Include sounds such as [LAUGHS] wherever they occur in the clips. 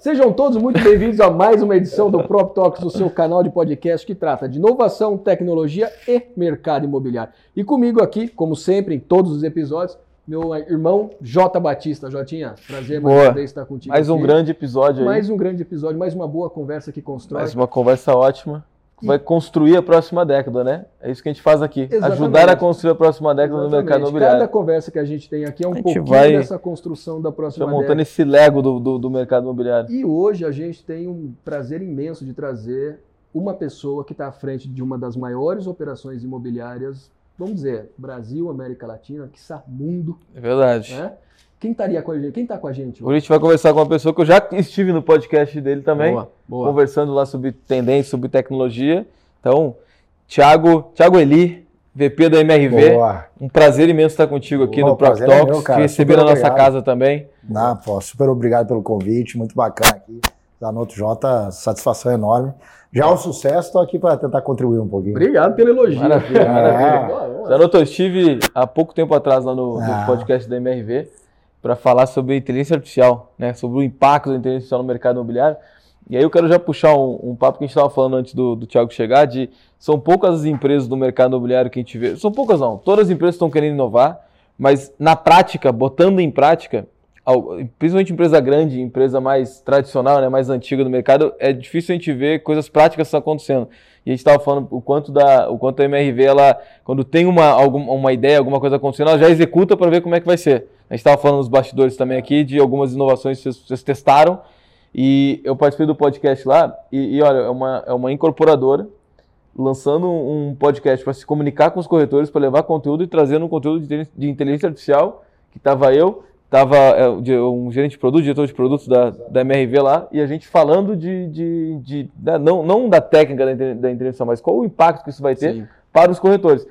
Sejam todos muito bem-vindos a mais uma edição do Prop Talks, o seu canal de podcast que trata de inovação, tecnologia e mercado imobiliário. E comigo aqui, como sempre, em todos os episódios, meu irmão J. Batista. Jotinha, prazer mais Boa. uma vez estar contigo. Mais um aqui. grande episódio aí. Mais um grande episódio, mais uma boa conversa que constrói. Mais uma conversa ótima. Vai construir a próxima década, né? É isso que a gente faz aqui. Exatamente. Ajudar a construir a próxima década no Exatamente. mercado imobiliário. Cada conversa que a gente tem aqui é um pouquinho vai- dessa construção da próxima montando década. esse Lego do, do, do mercado imobiliário. E hoje a gente tem um prazer imenso de trazer uma pessoa que está à frente de uma das maiores operações imobiliárias, vamos dizer, Brasil, América Latina, que mundo, É verdade. né? Quem estaria com a gente? Quem está com a gente? Hoje a gente vai conversar com uma pessoa que eu já estive no podcast dele também, Boa, boa. conversando lá sobre tendência, sobre tecnologia. Então, Thiago, Thiago Eli, VP da MRV. Boa. Um prazer imenso estar contigo aqui Boa, no Prop prazer é Talks, meu, receber na nossa casa também. Não, pô, super obrigado pelo convite, muito bacana aqui. Zanoto J, satisfação enorme. Já o sucesso, estou aqui para tentar contribuir um pouquinho. Obrigado pelo elogio. Maravilha, É. maravilha. Boa, boa. Zanoto, eu estive há pouco tempo atrás lá no, no Ah. podcast da MRV para falar sobre inteligência artificial, né? Sobre o impacto da inteligência artificial no mercado imobiliário. E aí eu quero já puxar um, um papo que a gente estava falando antes do, do Thiago chegar, de são poucas as empresas do mercado imobiliário que a gente vê. São poucas não, todas as empresas estão querendo inovar, mas na prática, botando em prática, principalmente empresa grande, empresa mais tradicional, né, mais antiga do mercado, é difícil a gente ver coisas práticas acontecendo. E a gente estava falando o quanto, da, o quanto a MRV, ela, quando tem uma, algum, uma ideia, alguma coisa acontecendo, ela já executa para ver como é que vai ser. A gente estava falando nos bastidores também aqui de algumas inovações que vocês, vocês testaram. E eu participei do podcast lá. E, e olha, é uma, é uma incorporadora lançando um podcast para se comunicar com os corretores, para levar conteúdo e trazendo um conteúdo de, de inteligência artificial, que estava eu, estava um gerente de produto, diretor de produtos da, da MRV lá, e a gente falando de, de, de- da- não, não da técnica da, da inteligência, mas qual o impacto que isso vai ter Sim. para os corretores.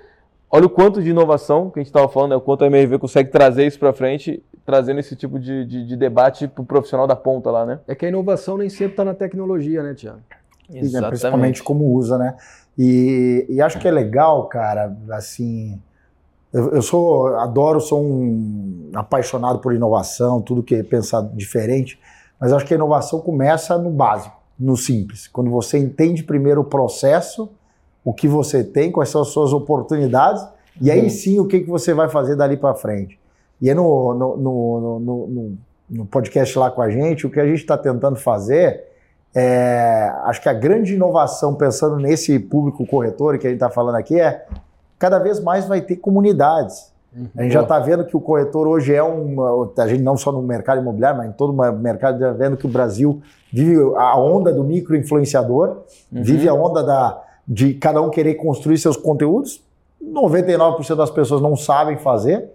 Olha o quanto de inovação que a gente estava falando, né, o quanto a MRV consegue trazer isso para frente, trazendo esse tipo de, de, de debate para o profissional da ponta lá, né? É que a inovação nem sempre está na tecnologia, né, Tiago? E, né, principalmente como usa, né? E, e acho que é legal, cara, assim. Eu, eu sou, adoro, sou um apaixonado por inovação, tudo que é pensar diferente, mas acho que a inovação começa no básico, no simples. Quando você entende primeiro o processo, o que você tem, quais são as suas oportunidades, e aí Uhum. sim o que, que você vai fazer dali para frente. E aí no, no, no, no, no- no- podcast lá com a gente, o que a gente está tentando fazer é, acho que a grande inovação, pensando nesse público corretor que a gente está falando aqui, é cada vez mais vai ter comunidades. A gente já está vendo que o corretor hoje é um. A gente não só no mercado imobiliário, mas em todo o mercado, já vendo que o Brasil vive a onda do micro-influenciador, Uhum. vive a onda da, de cada um querer construir seus conteúdos. 99% das pessoas não sabem fazer,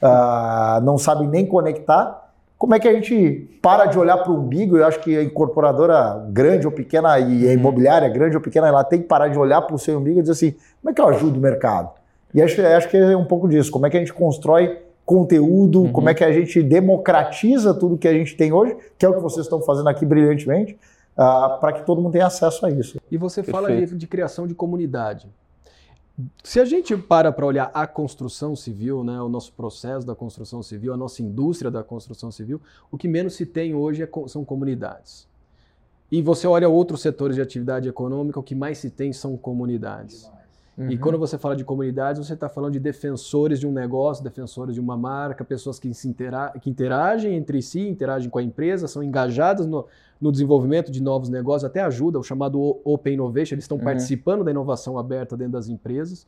ah, não sabem nem conectar. Como é que a gente para de olhar para o umbigo? Eu acho que a incorporadora grande ou pequena e a imobiliária grande ou pequena, ela tem que parar de olhar para o seu umbigo e dizer assim: como é que eu ajudo o mercado? E acho, acho que é um pouco disso. Como é que a gente constrói conteúdo? Uhum. Como é que a gente democratiza tudo que a gente tem hoje, que é o que vocês estão fazendo aqui brilhantemente, para que todo mundo tenha acesso a isso. E você fala Perfeito. de, de criação de comunidade. Se a gente para para olhar a construção civil, né, o nosso processo da construção civil, a nossa indústria da construção civil, o que menos se tem hoje é são comunidades. E você olha outros setores de atividade econômica, o que mais se tem são comunidades. E Uhum. quando você fala de comunidades, você está falando de defensores de um negócio, defensores de uma marca, pessoas que, se intera que interagem entre si, interagem com a empresa, são engajadas no, no desenvolvimento de novos negócios, até ajuda, o chamado Open Innovation, eles estão Uhum. participando da inovação aberta dentro das empresas.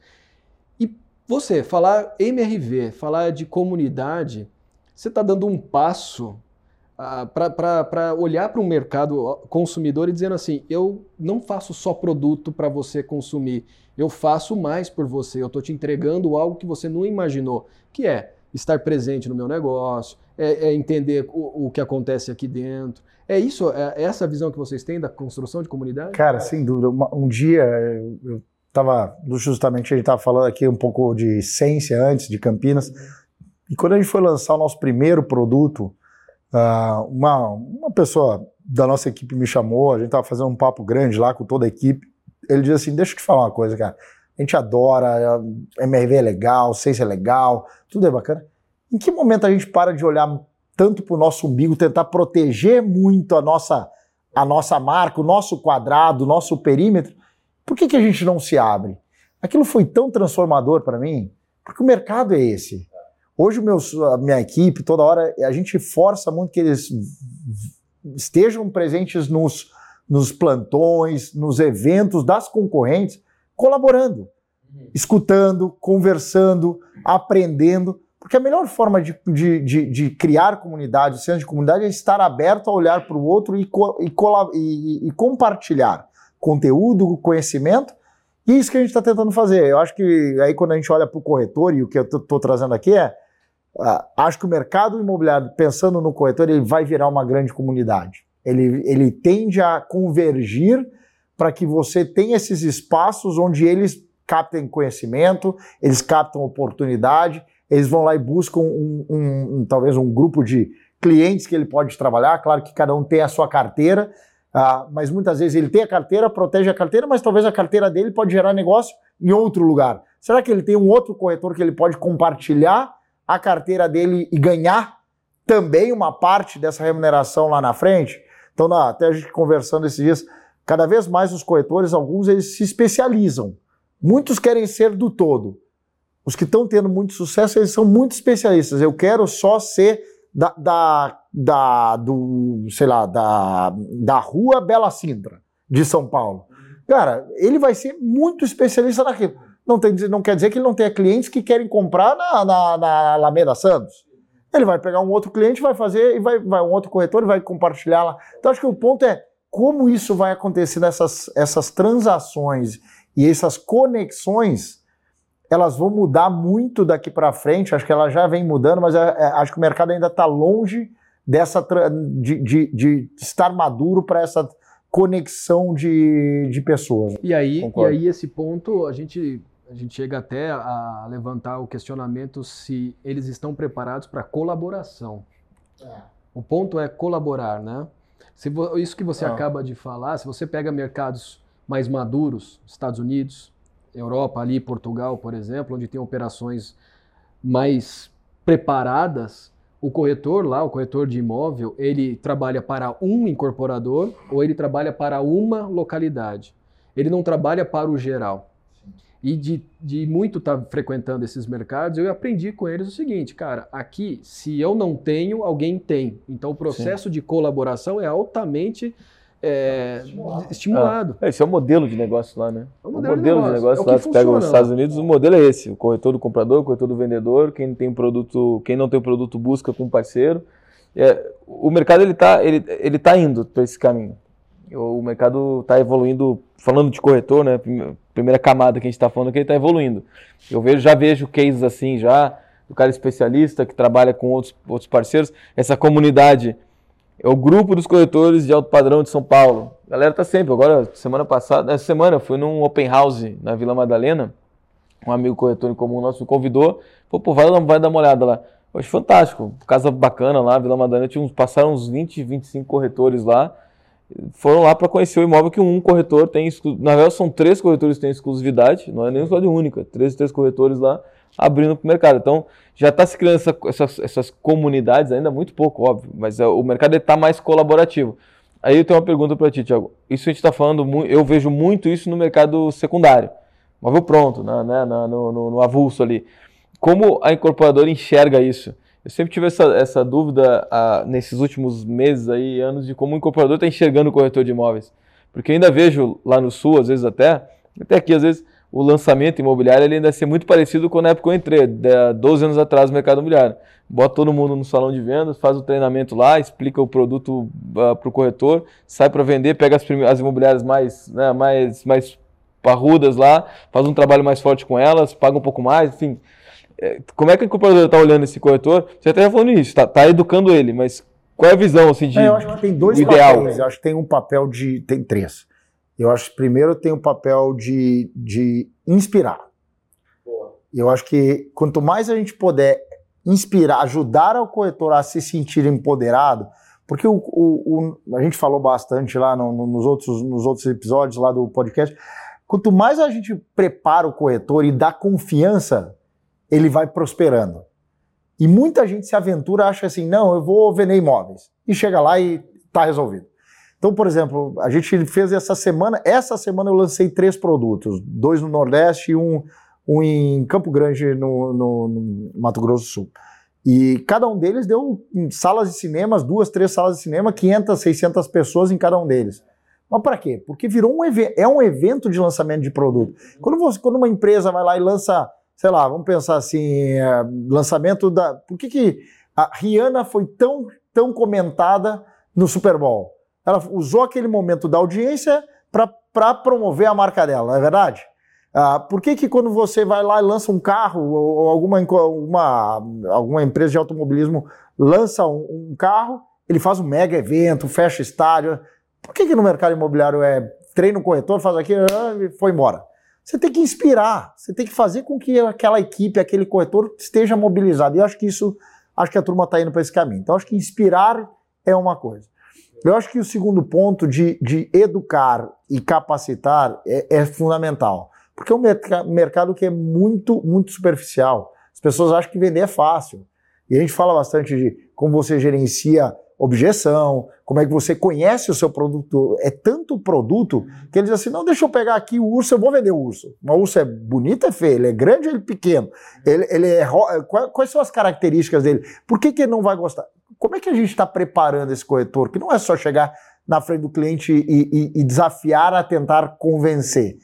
E você, falar MRV, falar de comunidade, você está dando um passo para olhar para o mercado consumidor e dizendo assim: eu não faço só produto para você consumir, eu faço mais por você, eu estou te entregando algo que você não imaginou, que é estar presente no meu negócio, é, é entender o, o que acontece aqui dentro. É isso, é essa visão que vocês têm da construção de comunidade? Cara, sem dúvida. Uma- um dia eu estava, justamente a gente estava falando aqui um pouco de essência antes, de Campinas, e quando a gente foi lançar o nosso primeiro produto, ah, uma, uma pessoa da nossa equipe me chamou, a gente estava fazendo um papo grande lá com toda a equipe, ele disse assim, deixa eu te falar uma coisa, cara, a gente adora, MRV é legal, ciência é legal, tudo é bacana. Em que momento a gente para de olhar tanto para o nosso umbigo, tentar proteger muito a nossa, a nossa marca, o nosso quadrado, o nosso perímetro, por que, que a gente não se abre? Aquilo foi tão transformador para mim, porque o mercado é esse. Hoje, meus, a minha equipe, toda hora, a gente força muito que eles estejam presentes nos, nos plantões, nos eventos das concorrentes, colaborando, escutando, conversando, aprendendo. Porque a melhor forma de, de, de, de criar comunidade, o senso de comunidade, é estar aberto a olhar para o outro e, e, e, e compartilhar conteúdo, conhecimento. E isso que a gente está tentando fazer. Eu acho que aí quando a gente olha para o corretor, e o que eu estou trazendo aqui é, uh, acho que o mercado imobiliário, pensando no corretor, ele vai virar uma grande comunidade. Ele, ele tende a convergir para que você tenha esses espaços onde eles captem conhecimento, eles captam oportunidade, eles vão lá e buscam um, um, um, talvez um grupo de clientes que ele pode trabalhar. Claro que cada um tem a sua carteira, uh, mas muitas vezes ele tem a carteira, protege a carteira, mas talvez a carteira dele pode gerar negócio em outro lugar. Será que ele tem um outro corretor que ele pode compartilhar a carteira dele e ganhar também uma parte dessa remuneração lá na frente? Então, na, até a gente conversando esses dias, cada vez mais os corretores, alguns eles se especializam. Muitos querem ser do todo. Os que estão tendo muito sucesso, eles são muito especialistas. Eu quero só ser da, da, da do, sei lá, da, da rua Bela Sintra, de São Paulo. Cara, ele vai ser muito especialista naquilo. Não, tem, não quer dizer que ele não tenha clientes que querem comprar na, na, na Alameda Santos. Ele vai pegar um outro cliente, vai fazer, e vai, vai um outro corretor e vai compartilhar lá. Então, acho que o ponto é como isso vai acontecer nessas essas transações e essas conexões elas vão mudar muito daqui para frente. Acho que ela já vem mudando, mas é, é, acho que o mercado ainda está longe dessa de, de, de estar maduro para essa conexão de, de pessoas. E aí, e aí esse ponto a gente a gente chega até a levantar o questionamento se eles estão preparados para colaboração. É. O ponto é colaborar, né? Se isso que você ah. acaba de falar, se você pega mercados mais maduros, Estados Unidos, Europa, ali Portugal, por exemplo, onde tem operações mais preparadas, o corretor lá, o corretor de imóvel, ele trabalha para um incorporador ou ele trabalha para uma localidade. Ele não trabalha para o geral. E de, de muito estar tá frequentando esses mercados, eu aprendi com eles o seguinte, cara, aqui, se eu não tenho, alguém tem. Então o processo Sim. de colaboração é altamente é, estimulado. estimulado. É, esse é o modelo de negócio lá, né? É o modelo, o modelo de negócio, de negócio é lá, você pega os Estados Unidos, o modelo é esse: o corretor do comprador, o corretor do vendedor, quem tem produto, quem não tem produto busca com um parceiro. É, o mercado ele está ele, ele tá indo para esse caminho. O mercado está evoluindo, falando de corretor, né? Primeira camada que a gente está falando que ele está evoluindo. Eu vejo, já vejo cases assim já, o cara especialista que trabalha com outros, outros parceiros, essa comunidade é o grupo dos corretores de alto padrão de São Paulo. A galera tá sempre. Agora, semana passada, essa semana, eu fui num open house na Vila Madalena. Um amigo corretor em comum nosso me convidou. Falou, pô, vai, vai dar uma olhada lá. Eu achei fantástico. Casa bacana lá, Vila Madalena. Tinha uns, passaram uns 20, 25 corretores lá. Foram lá para conhecer o imóvel que um corretor tem. Na verdade, são três corretores que têm exclusividade. Não é nem uma única. Três, três corretores lá abrindo para o mercado. Então, já está se criando essa, essas, essas, comunidades, ainda muito pouco, óbvio, mas é, o mercado está mais colaborativo. Aí eu tenho uma pergunta para ti, Tiago. Isso a gente está falando, eu vejo muito isso no mercado secundário. Móvel pronto, né, né, no, no, no, avulso ali. Como a incorporadora enxerga isso? Eu sempre tive essa, essa dúvida ah, nesses últimos meses aí, anos, de como o incorporador está enxergando o corretor de imóveis. Porque ainda vejo lá no sul, às vezes até, até aqui, às vezes, o lançamento imobiliário ele ainda ser muito parecido com na época que eu entrei, 12 anos atrás no mercado imobiliário. Bota todo mundo no salão de vendas, faz o treinamento lá, explica o produto uh, ah, para o corretor, sai para vender, pega as, as imobiliárias mais, né, mais, mais parrudas lá, faz um trabalho mais forte com elas, paga um pouco mais, enfim. É, como é que o incorporador está olhando esse corretor? Você até já falou nisso, está tá educando ele, mas qual é a visão assim, de, é, eu acho que tem dois ideal? papéis, eu acho que tem um papel de. tem três. Eu acho que primeiro tem o papel de, de inspirar. Eu acho que quanto mais a gente puder inspirar, ajudar o corretor a se sentir empoderado, porque o, o, o a gente falou bastante lá no, no, nos, outros, nos outros episódios lá do podcast, quanto mais a gente prepara o corretor e dá confiança, ele vai prosperando. E muita gente se aventura, acha assim, não, eu vou vender imóveis. E chega lá e está resolvido. Então, por exemplo, a gente fez essa semana, essa semana eu lancei três produtos, dois no Nordeste e um, um em Campo Grande, no, no, no Mato Grosso do Sul. E cada um deles deu salas de cinemas, duas, três salas de cinema, 500, 600 pessoas em cada um deles. Mas para quê? Porque virou um é um evento de lançamento de produto. Quando, você, quando uma empresa vai lá e lança, sei lá, vamos pensar assim, é, lançamento da. Por que, que a Rihanna foi tão, tão comentada no Super Bowl? Ela usou aquele momento da audiência para promover a marca dela, não é verdade? Ah, por que, que quando você vai lá e lança um carro, ou alguma, uma, alguma empresa de automobilismo lança um, um, carro, ele faz um mega evento, fecha estádio? Por que, que no mercado imobiliário é treina o corretor, faz aquilo e foi embora? Você tem que inspirar, você tem que fazer com que aquela equipe, aquele corretor esteja mobilizado. E eu acho que isso, acho que a turma está indo para esse caminho. Então, acho que inspirar é uma coisa. Eu acho que o segundo ponto de, de educar e capacitar é, é fundamental. Porque é um mercado que é muito, muito superficial. As pessoas acham que vender é fácil. E a gente fala bastante de como você gerencia objeção, como é que você conhece o seu produto. É tanto produto que eles dizem assim: não, deixa eu pegar aqui o urso, eu vou vender o urso. O urso é bonito, é feio, ele é grande ou ele é pequeno? Ele, ele é, quais são as características dele? Por que, que ele não vai gostar? Como é que a gente está preparando esse corretor? Que não é só chegar na frente do cliente e, e, e desafiar a tentar convencer.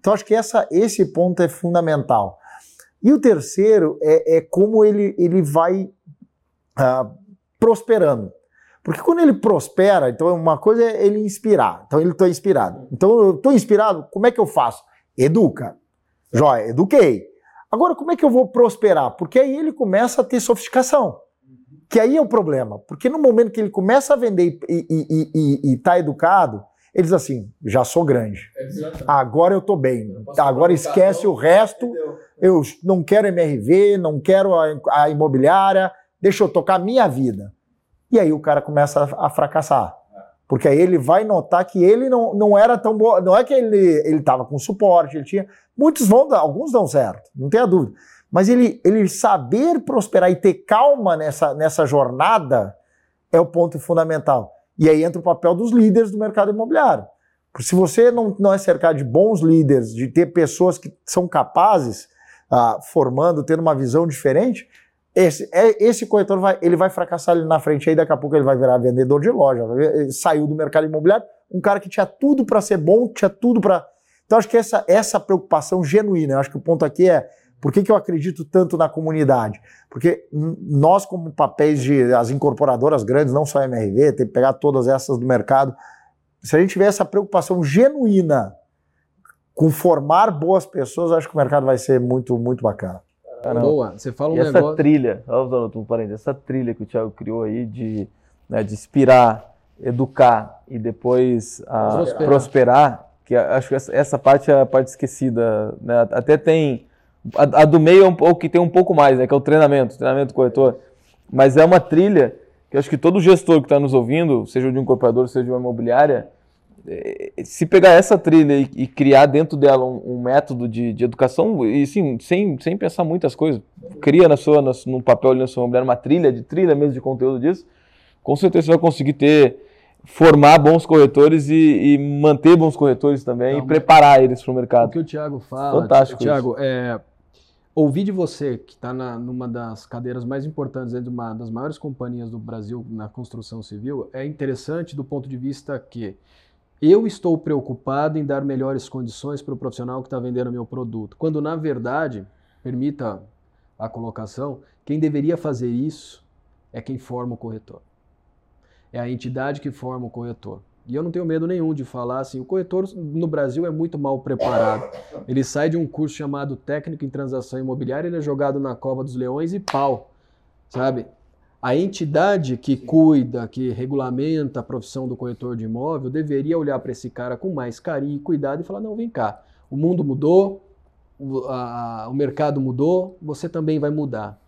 Então, acho que essa, esse ponto é fundamental. E o terceiro é, é como ele, ele vai uh, prosperando. Porque quando ele prospera, então uma coisa é ele inspirar. Então ele está inspirado. Então eu estou inspirado, como é que eu faço? Educa. Joia, eduquei. Agora, como é que eu vou prosperar? Porque aí ele começa a ter sofisticação. Que aí é o problema. Porque no momento que ele começa a vender e está educado, ele diz assim: já sou grande. Agora eu estou bem. Agora esquece o resto. Eu não quero MRV, não quero a, a imobiliária, deixa eu tocar minha vida. E aí o cara começa a, a fracassar. Porque aí ele vai notar que ele não, não era tão bom. Não é que ele estava com suporte, ele tinha. Muitos vão alguns dão certo, não tenha dúvida. Mas ele, ele saber prosperar e ter calma nessa, nessa jornada é o ponto fundamental. E aí entra o papel dos líderes do mercado imobiliário. Porque se você não, não é cercado de bons líderes, de ter pessoas que são capazes, ah, formando, tendo uma visão diferente, esse, é, esse corretor vai, ele vai fracassar ali na frente, aí daqui a pouco ele vai virar vendedor de loja, saiu do mercado imobiliário, um cara que tinha tudo para ser bom, tinha tudo para. Então acho que essa, essa preocupação genuína, acho que o ponto aqui é por que, que eu acredito tanto na comunidade? Porque nós, como papéis de as incorporadoras grandes, não só a MRV, tem que pegar todas essas do mercado, se a gente tiver essa preocupação genuína com formar boas pessoas, acho que o mercado vai ser muito, muito bacana. Caramba. Boa, você fala um e essa negócio... trilha, usando um parênteses, essa trilha que o Thiago criou aí de, né, de inspirar, educar e depois a, prosperar. prosperar. que acho que essa, essa, parte é a parte esquecida. Né? Até tem a, a, do meio é um pouco que tem um pouco mais, né? Que é o treinamento, treinamento corretor. Mas é uma trilha que acho que todo gestor que está nos ouvindo, seja de um incorporador, seja de uma imobiliária, se pegar essa trilha e, e criar dentro dela um, um método de, de, educação, e sim, sem, sem pensar muitas coisas, cria na sua, na, no papel na sua imobiliária uma trilha de trilha mesmo de conteúdo disso, com certeza você vai conseguir ter formar bons corretores e, e manter bons corretores também Não, e preparar eles para o mercado. O que o Thiago fala, Fantástico Thiago, é, ouvir de você, que está numa das cadeiras mais importantes dentro de uma das maiores companhias do Brasil na construção civil, é interessante do ponto de vista que eu estou preocupado em dar melhores condições para o profissional que está vendendo meu produto. Quando, na verdade, permita a colocação, quem deveria fazer isso é quem forma o corretor. É a entidade que forma o corretor. E eu não tenho medo nenhum de falar assim, o corretor no Brasil é muito mal preparado. Ele sai de um curso chamado Técnico em Transação Imobiliária, ele é jogado na cova dos leões e pau, sabe? A entidade que cuida, que regulamenta a profissão do corretor de imóvel, deveria olhar para esse cara com mais carinho e cuidado e falar: não, vem cá, o mundo mudou, o, a, o mercado mudou, você também vai mudar.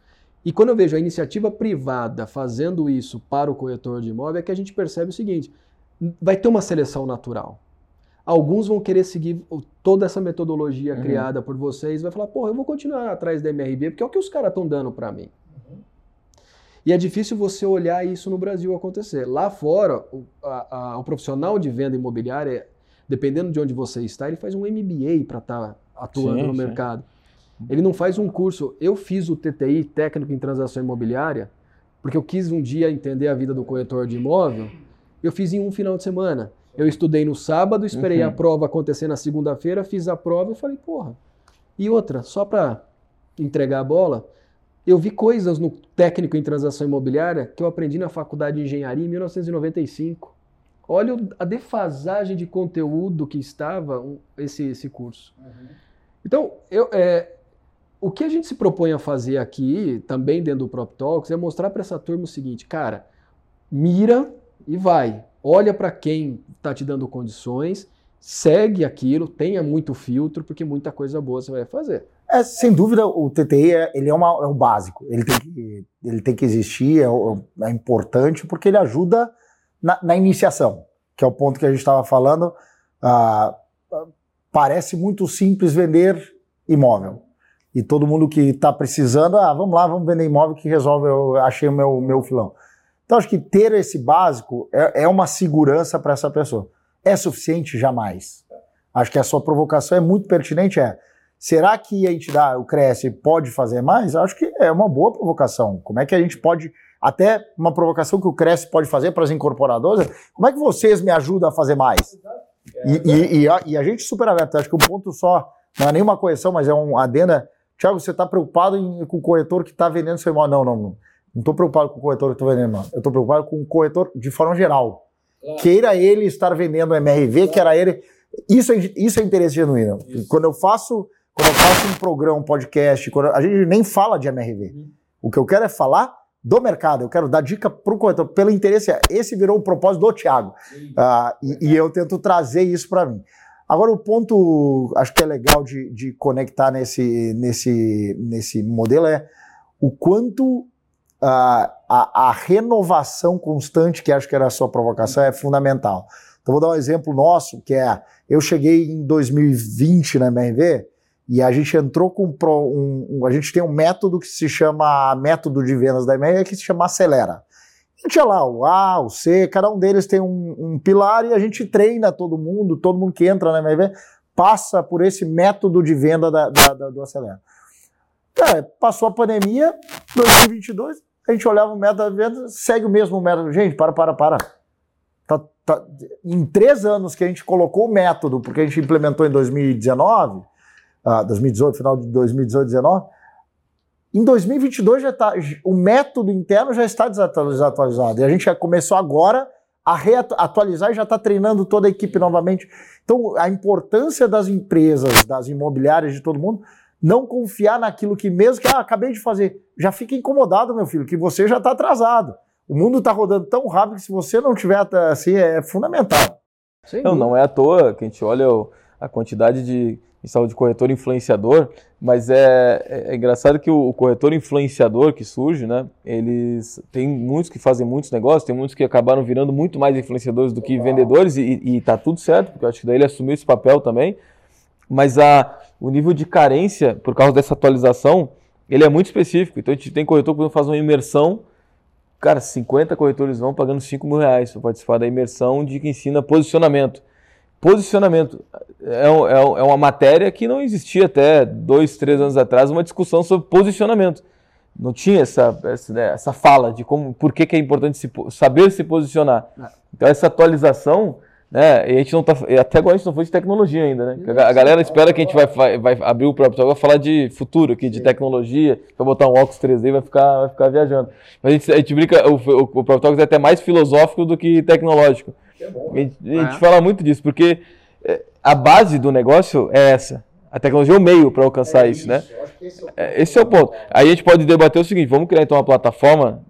E quando eu vejo a iniciativa privada fazendo isso para o corretor de imóvel, é que a gente percebe o seguinte: vai ter uma seleção natural. Alguns vão querer seguir toda essa metodologia uhum. criada por vocês, vai falar, pô, eu vou continuar atrás da MRV, porque é o que os caras estão dando para mim. E é difícil você olhar isso no Brasil acontecer. Lá fora, o, a, a, o profissional de venda imobiliária, dependendo de onde você está, ele faz um MBA para estar tá atuando sim, no sim. mercado. Ele não faz um curso. Eu fiz o TTI, técnico em transação imobiliária, porque eu quis um dia entender a vida do corretor de imóvel. Eu fiz em um final de semana. Eu estudei no sábado, esperei uhum. a prova acontecer na segunda-feira, fiz a prova e falei, porra. E outra, só para entregar a bola, eu vi coisas no técnico em transação imobiliária que eu aprendi na faculdade de engenharia em 1995. Olha a defasagem de conteúdo que estava esse, esse curso. Uhum. Então, eu, é, o que a gente se propõe a fazer aqui, também dentro do Prop Talks, é mostrar para essa turma o seguinte, cara, mira e vai. Olha para quem está te dando condições, segue aquilo, tenha muito filtro, porque muita coisa boa você vai fazer. É, sem dúvida, o TTI é, ele é, uma, é o básico. Ele tem que, ele tem que existir, é, é importante, porque ele ajuda na, na, iniciação, que é o ponto que a gente estava falando. Ah, parece muito simples vender imóvel. E todo mundo que está precisando, ah, vamos lá, vamos vender imóvel que resolve, eu achei o meu, meu filão. Então, acho que ter esse básico é, é uma segurança para essa pessoa. É suficiente? Jamais. Acho que a sua provocação é muito pertinente, é Será que a entidade, o Cresce, pode fazer mais? Acho que é uma boa provocação. Como é que a gente pode, até uma provocação que o Cresce pode fazer para as incorporadoras, como é que vocês me ajudam a fazer mais? E, e, e, a, e a, gente super aberto. Acho que um ponto só, não é nenhuma correção, mas é um adenda. Tiago, você está preocupado em, com o corretor que está vendendo seu imóvel? Não, não, não. Não estou preocupado com o corretor que está vendendo, não. Eu estou preocupado com o corretor de forma geral. Claro. Queira ele estar vendendo MRV, claro. queira ele. Isso é, isso é interesse genuíno. Isso. Quando eu faço quando eu faço um programa, um podcast, a gente nem fala de MRV. Uhum. O que eu quero é falar do mercado. Eu quero dar dica para o corretor, pelo interesse. Esse virou o propósito do Thiago. Uh, e, e, eu tento trazer isso para mim. Agora, o ponto, acho que é legal de, de conectar nesse, nesse, nesse modelo é o quanto uh, a, a, renovação constante, que acho que era a sua provocação, é fundamental. Então, vou dar um exemplo nosso, que é, eu cheguei em 2020 na MRV, e a gente entrou com um, um, a gente tem um método que se chama método de vendas da EMEA que se chama Acelera. A gente tinha lá o A, o C, cada um deles tem um, um, pilar e a gente treina todo mundo, todo mundo que entra na MRV passa por esse método de venda da, da, da, do Acelera. Cara, passou a pandemia, 2022, a gente olhava o método da venda, segue o mesmo método. Gente, para, para, para. Tá, tá, em três anos que a gente colocou o método, porque a gente implementou em 2019, 2018, final de 2018, 2019. Em 2022 já tá, o método interno já está desatualizado e a gente já começou agora a reatualizar e já está treinando toda a equipe novamente. Então, a importância das empresas, das imobiliárias, de todo mundo, não confiar naquilo que mesmo que ah, acabei de fazer, já fica incomodado, meu filho, que você já está atrasado. O mundo está rodando tão rápido que se você não tiver assim, é fundamental. Não, não é à toa que a gente olha a quantidade de em saúde de corretor influenciador, mas é, é, é engraçado que o, o, corretor influenciador que surge, né? Eles tem muitos que fazem muitos negócios, tem muitos que acabaram virando muito mais influenciadores do que vendedores e, e tá tudo certo, porque eu acho que daí ele assumiu esse papel também. Mas a, o nível de carência por causa dessa atualização, ele é muito específico. Então a gente tem corretor que faz uma imersão Cara, 50 corretores vão pagando 5 mil reais para participar da imersão de que ensina posicionamento. Posicionamento é, é, é uma matéria que não existia até dois, três anos atrás, uma discussão sobre posicionamento. Não tinha essa, essa, né, essa fala de como, por que, que é importante se, saber se posicionar. É. Então, essa atualização, né, e a gente não tá, até agora a gente não foi de tecnologia ainda, né? A, galera espera que a gente vai, vai, abrir o próprio vai falar de futuro aqui, de tecnologia, vai botar um óculos 3D e vai ficar, vai ficar viajando. Mas a gente, a gente brinca, o, o, o Próprio Talks é até mais filosófico do que tecnológico. É bom, a gente, a gente é. fala muito disso, porque é, a base do negócio é essa. A tecnologia é o meio para alcançar é isso, isso, né? Esse é, é, esse é, o ponto. Aí a gente pode debater o seguinte: vamos criar então uma plataforma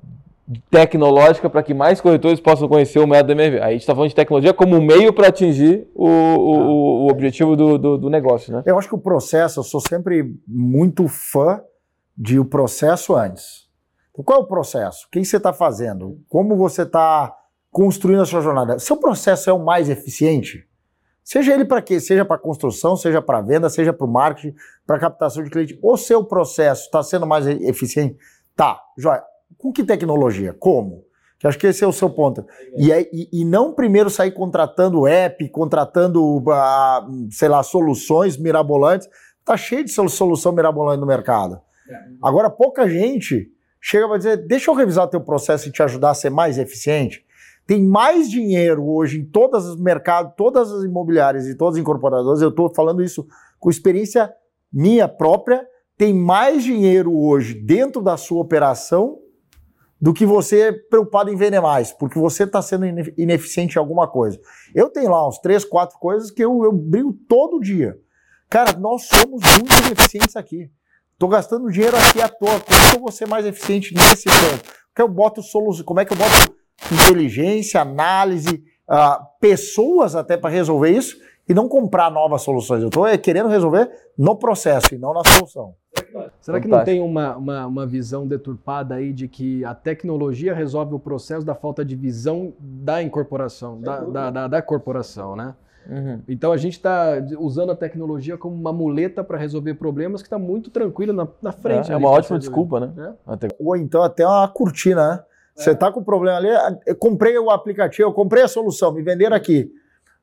tecnológica para que mais corretores possam conhecer o método MRV. Aí a gente está falando de tecnologia como meio para atingir o, o, o objetivo do, do, do, negócio, né? Eu acho que o processo, eu sou sempre muito fã de o processo antes. Então, qual é o processo? O que você está fazendo? Como você está construindo a sua jornada. Seu processo é o mais eficiente? Seja ele para quê? Seja para construção, seja para venda, seja para o marketing, para captação de cliente. O seu processo está sendo mais eficiente? Tá, joia. Com que tecnologia? Como? Que acho que esse é o seu ponto. E, e, e não primeiro sair contratando app, contratando, uh, sei lá, soluções mirabolantes. Tá cheio de solução mirabolante no mercado. É. Agora, pouca gente chega para dizer: deixa eu revisar teu processo e te ajudar a ser mais eficiente. Tem mais dinheiro hoje em todos os mercados, todas as imobiliárias e todas as incorporadoras. Eu estou falando isso com experiência minha própria. Tem mais dinheiro hoje dentro da sua operação do que você preocupado em vender mais, porque você está sendo ineficiente em alguma coisa. Eu tenho lá uns três, quatro coisas que eu, eu brigo todo dia. Cara, nós somos muito ineficientes aqui. Estou gastando dinheiro aqui à toa. Como que eu vou ser mais eficiente nesse ponto? Como é que eu boto solução? Como é que eu boto inteligência, análise, uh, pessoas até para resolver isso e não comprar novas soluções. Eu estou é, querendo resolver no processo e não na solução. Será que não tem uma, uma, uma, visão deturpada aí de que a tecnologia resolve o processo da falta de visão da incorporação, da, da, da, da corporação, né? Uhum. Então a gente está usando a tecnologia como uma muleta para resolver problemas que está muito tranquilo na, na frente. É, é uma ótima desculpa, né? É? Ou então até uma cortina, né? Você está com problema ali, eu comprei o aplicativo, eu comprei a solução, me venderam aqui.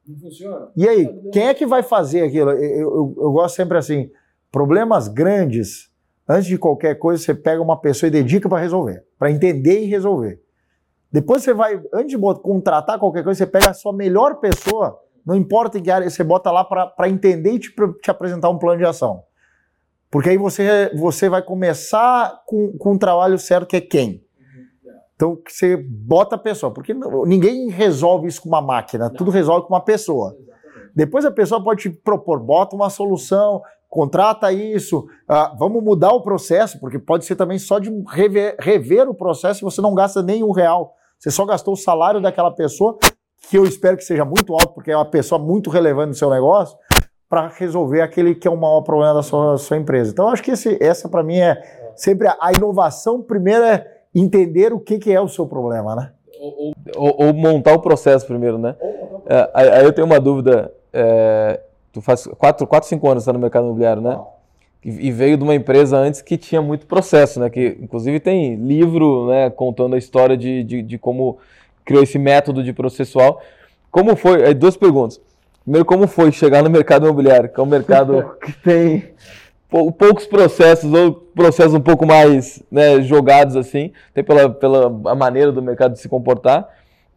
Não funciona. E aí, quem é que vai fazer aquilo? Eu, eu, eu gosto sempre assim, problemas grandes, antes de qualquer coisa, você pega uma pessoa e dedica para resolver, para entender e resolver. Depois você vai, antes de contratar qualquer coisa, você pega a sua melhor pessoa, não importa em que área, você bota lá para entender e te, te apresentar um plano de ação. Porque aí você, você vai começar com, com um trabalho certo que é quem? Então, você bota a pessoa, porque ninguém resolve isso com uma máquina, Não. tudo resolve com uma pessoa. Exatamente. Depois a pessoa pode te propor, bota uma solução, contrata isso, uh, vamos mudar o processo, porque pode ser também só de rever, rever o processo e você não gasta nem um real. Você só gastou o salário daquela pessoa, que eu espero que seja muito alto, porque é uma pessoa muito relevante no seu negócio, para resolver aquele que é o maior problema da sua, sua empresa. Então, acho que esse, essa, para mim, é sempre a, a inovação. Primeiro é entender o que, que é o seu problema, né? Ou, ou, ou montar o processo primeiro, né? É, aí eu tenho uma dúvida. É, tu faz 4, 4 5 anos está no mercado imobiliário, né? E, e veio de uma empresa antes que tinha muito processo, né? Que inclusive tem livro, né? Contando a história de, de, de como criou esse método de processual. Como foi? Aí, duas perguntas. Primeiro, como foi chegar no mercado imobiliário, que é um mercado [LAUGHS] que tem poucos processos ou processos um pouco mais né, jogados assim, até pela, pela a maneira do mercado de se comportar.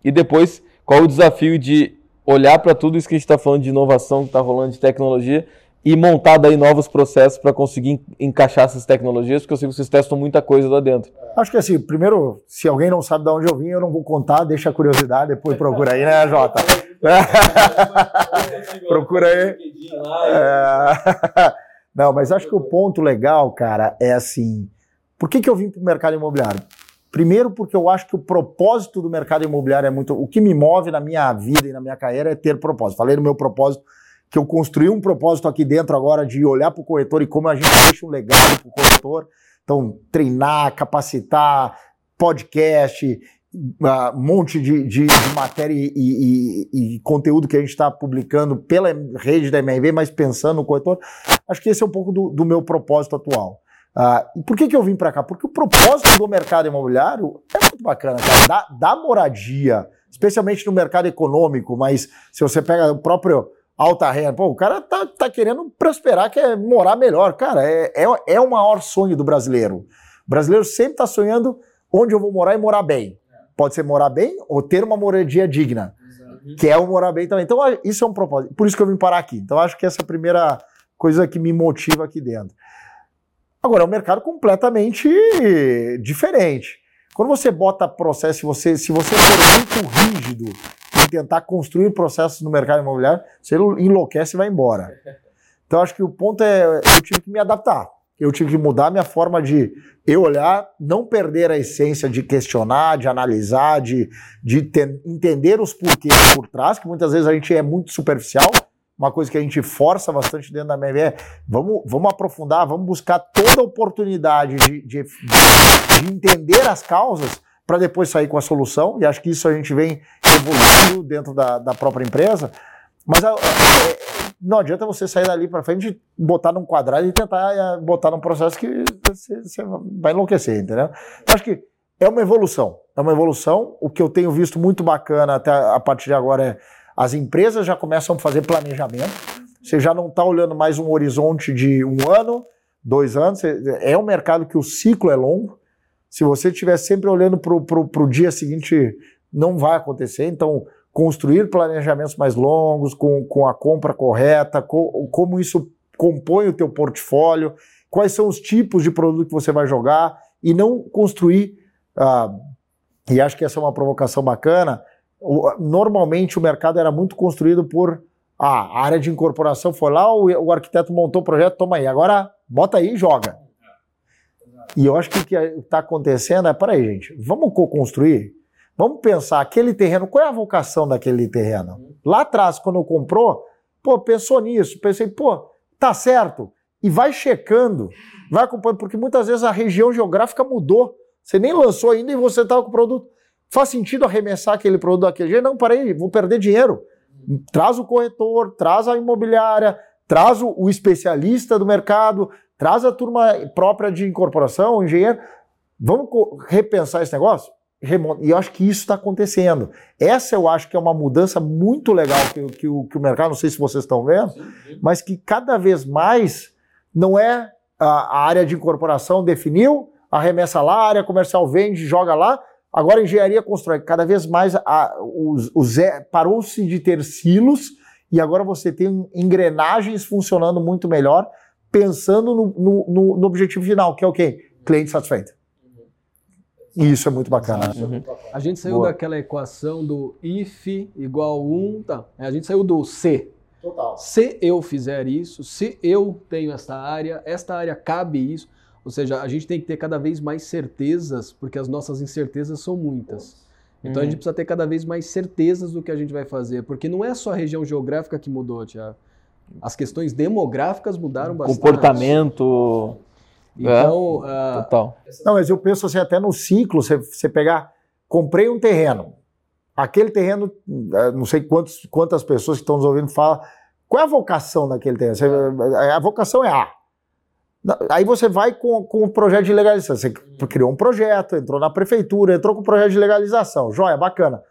E depois, qual o desafio de olhar para tudo isso que a gente está falando de inovação, que está rolando de tecnologia, e montar daí novos processos para conseguir encaixar essas tecnologias, porque eu sei que vocês testam muita coisa lá dentro. Acho que assim, primeiro, se alguém não sabe de onde eu vim, eu não vou contar, deixa a curiosidade, depois procura aí, né, Jota? [LAUGHS] procura aí. É... Não, mas acho que o ponto legal, cara, é assim. Por que, que eu vim para o mercado imobiliário? Primeiro, porque eu acho que o propósito do mercado imobiliário é muito. O que me move na minha vida e na minha carreira é ter propósito. Falei no meu propósito que eu construí um propósito aqui dentro agora de olhar para o corretor e como a gente deixa um legado para o corretor. Então, treinar, capacitar, podcast, um monte de, de, de matéria e, e, e, conteúdo que a gente está publicando pela rede da MRV, mas pensando no corretor. Acho que esse é um pouco do, do meu propósito atual. Uh, e por que, que eu vim para cá? Porque o propósito do mercado imobiliário é muito bacana, cara. Dá, dá moradia, especialmente no mercado econômico, mas se você pega o próprio alta renda, pô, o cara tá, tá querendo prosperar, quer morar melhor. Cara, é, é, é o maior sonho do brasileiro. O brasileiro sempre está sonhando onde eu vou morar e morar bem. Pode ser morar bem ou ter uma moradia digna, Exato. que é o morar bem também. Então, isso é um propósito. Por isso que eu vim parar aqui. Então, acho que essa é a primeira coisa que me motiva aqui dentro. Agora, é um mercado completamente diferente. Quando você bota processo, se você, se você for muito rígido em tentar construir processos no mercado imobiliário, você enlouquece e vai embora. [LAUGHS] Então, acho que o ponto é, eu tive que me adaptar eu tive que mudar minha forma de eu olhar, não perder a essência de questionar, de analisar, de, de ter, entender os porquês por trás, que muitas vezes a gente é muito superficial. Uma coisa que a gente força bastante dentro da MV é vamos, vamos aprofundar, vamos buscar toda a oportunidade de, de, de entender as causas para depois sair com a solução, e acho que isso a gente vem evoluindo dentro da, da própria empresa. Mas a, a, não adianta você sair dali para frente, botar num quadrado e tentar eh, botar num processo que você, você vai enlouquecer, entendeu? Eu acho que é uma evolução. É uma evolução. O que eu tenho visto muito bacana até a partir de agora é as empresas já começam a fazer planejamento. Você já não está olhando mais um horizonte de um ano, dois anos. É um mercado que o ciclo é longo. Se você estiver sempre olhando para o dia seguinte, não vai acontecer. Então, construir planejamentos mais longos, com, com a compra correta, com, como isso compõe o teu portfólio, quais são os tipos de produto que você vai jogar, e não construir. Ah, e acho que essa é uma provocação bacana. Normalmente o mercado era muito construído por ah, a área de incorporação foi lá, o, o arquiteto montou o projeto, toma aí, agora bota aí e joga. E eu acho que o que está acontecendo é, peraí, gente, vamos co-construir? Vamos pensar, aquele terreno, qual é a vocação daquele terreno? Lá atrás, quando comprou, pô, pensou nisso, pensei, pô, tá certo. E vai checando, vai acompanhando, porque muitas vezes a região geográfica mudou. Você nem lançou ainda e você estava com o produto. Faz sentido arremessar aquele produto daquele jeito? Não, peraí, vou perder dinheiro. Traz o corretor, traz a imobiliária, traz o, o especialista do mercado, traz a turma própria de incorporação, o engenheiro. Vamos repensar esse negócio? E eu acho que isso está acontecendo. Essa eu acho que é uma mudança muito legal que, que, o, que o mercado, não sei se vocês estão vendo, mas que cada vez mais não é a, a, área de incorporação definiu, arremessa lá, a área comercial vende, joga lá, agora a engenharia constrói. Cada vez mais parou-se de ter silos e agora você tem engrenagens funcionando muito melhor, pensando no, no, no objetivo final, que é o quê? Cliente satisfeito. E isso é muito bacana. Uhum. A gente saiu Boa. daquela equação do if igual 1, tá. A gente saiu do se. Total. Se eu fizer isso, se eu tenho esta área, esta área cabe isso. Ou seja, a gente tem que ter cada vez mais certezas, porque as nossas incertezas são muitas. Então uhum. a gente precisa ter cada vez mais certezas do que a gente vai fazer, porque não é só a região geográfica que mudou, Tiago. As questões demográficas mudaram bastante. Comportamento. Então, é, uh, total. Não, mas eu penso assim, até no ciclo, você, você pegar, comprei um terreno, aquele terreno, é, não sei quantos, quantas pessoas que estão nos ouvindo falam, qual é a vocação daquele terreno? Você, a vocação é A. Aí você vai com, com o projeto de legalização. Você criou um projeto, entrou na prefeitura, entrou com o projeto de legalização. Joia, bacana.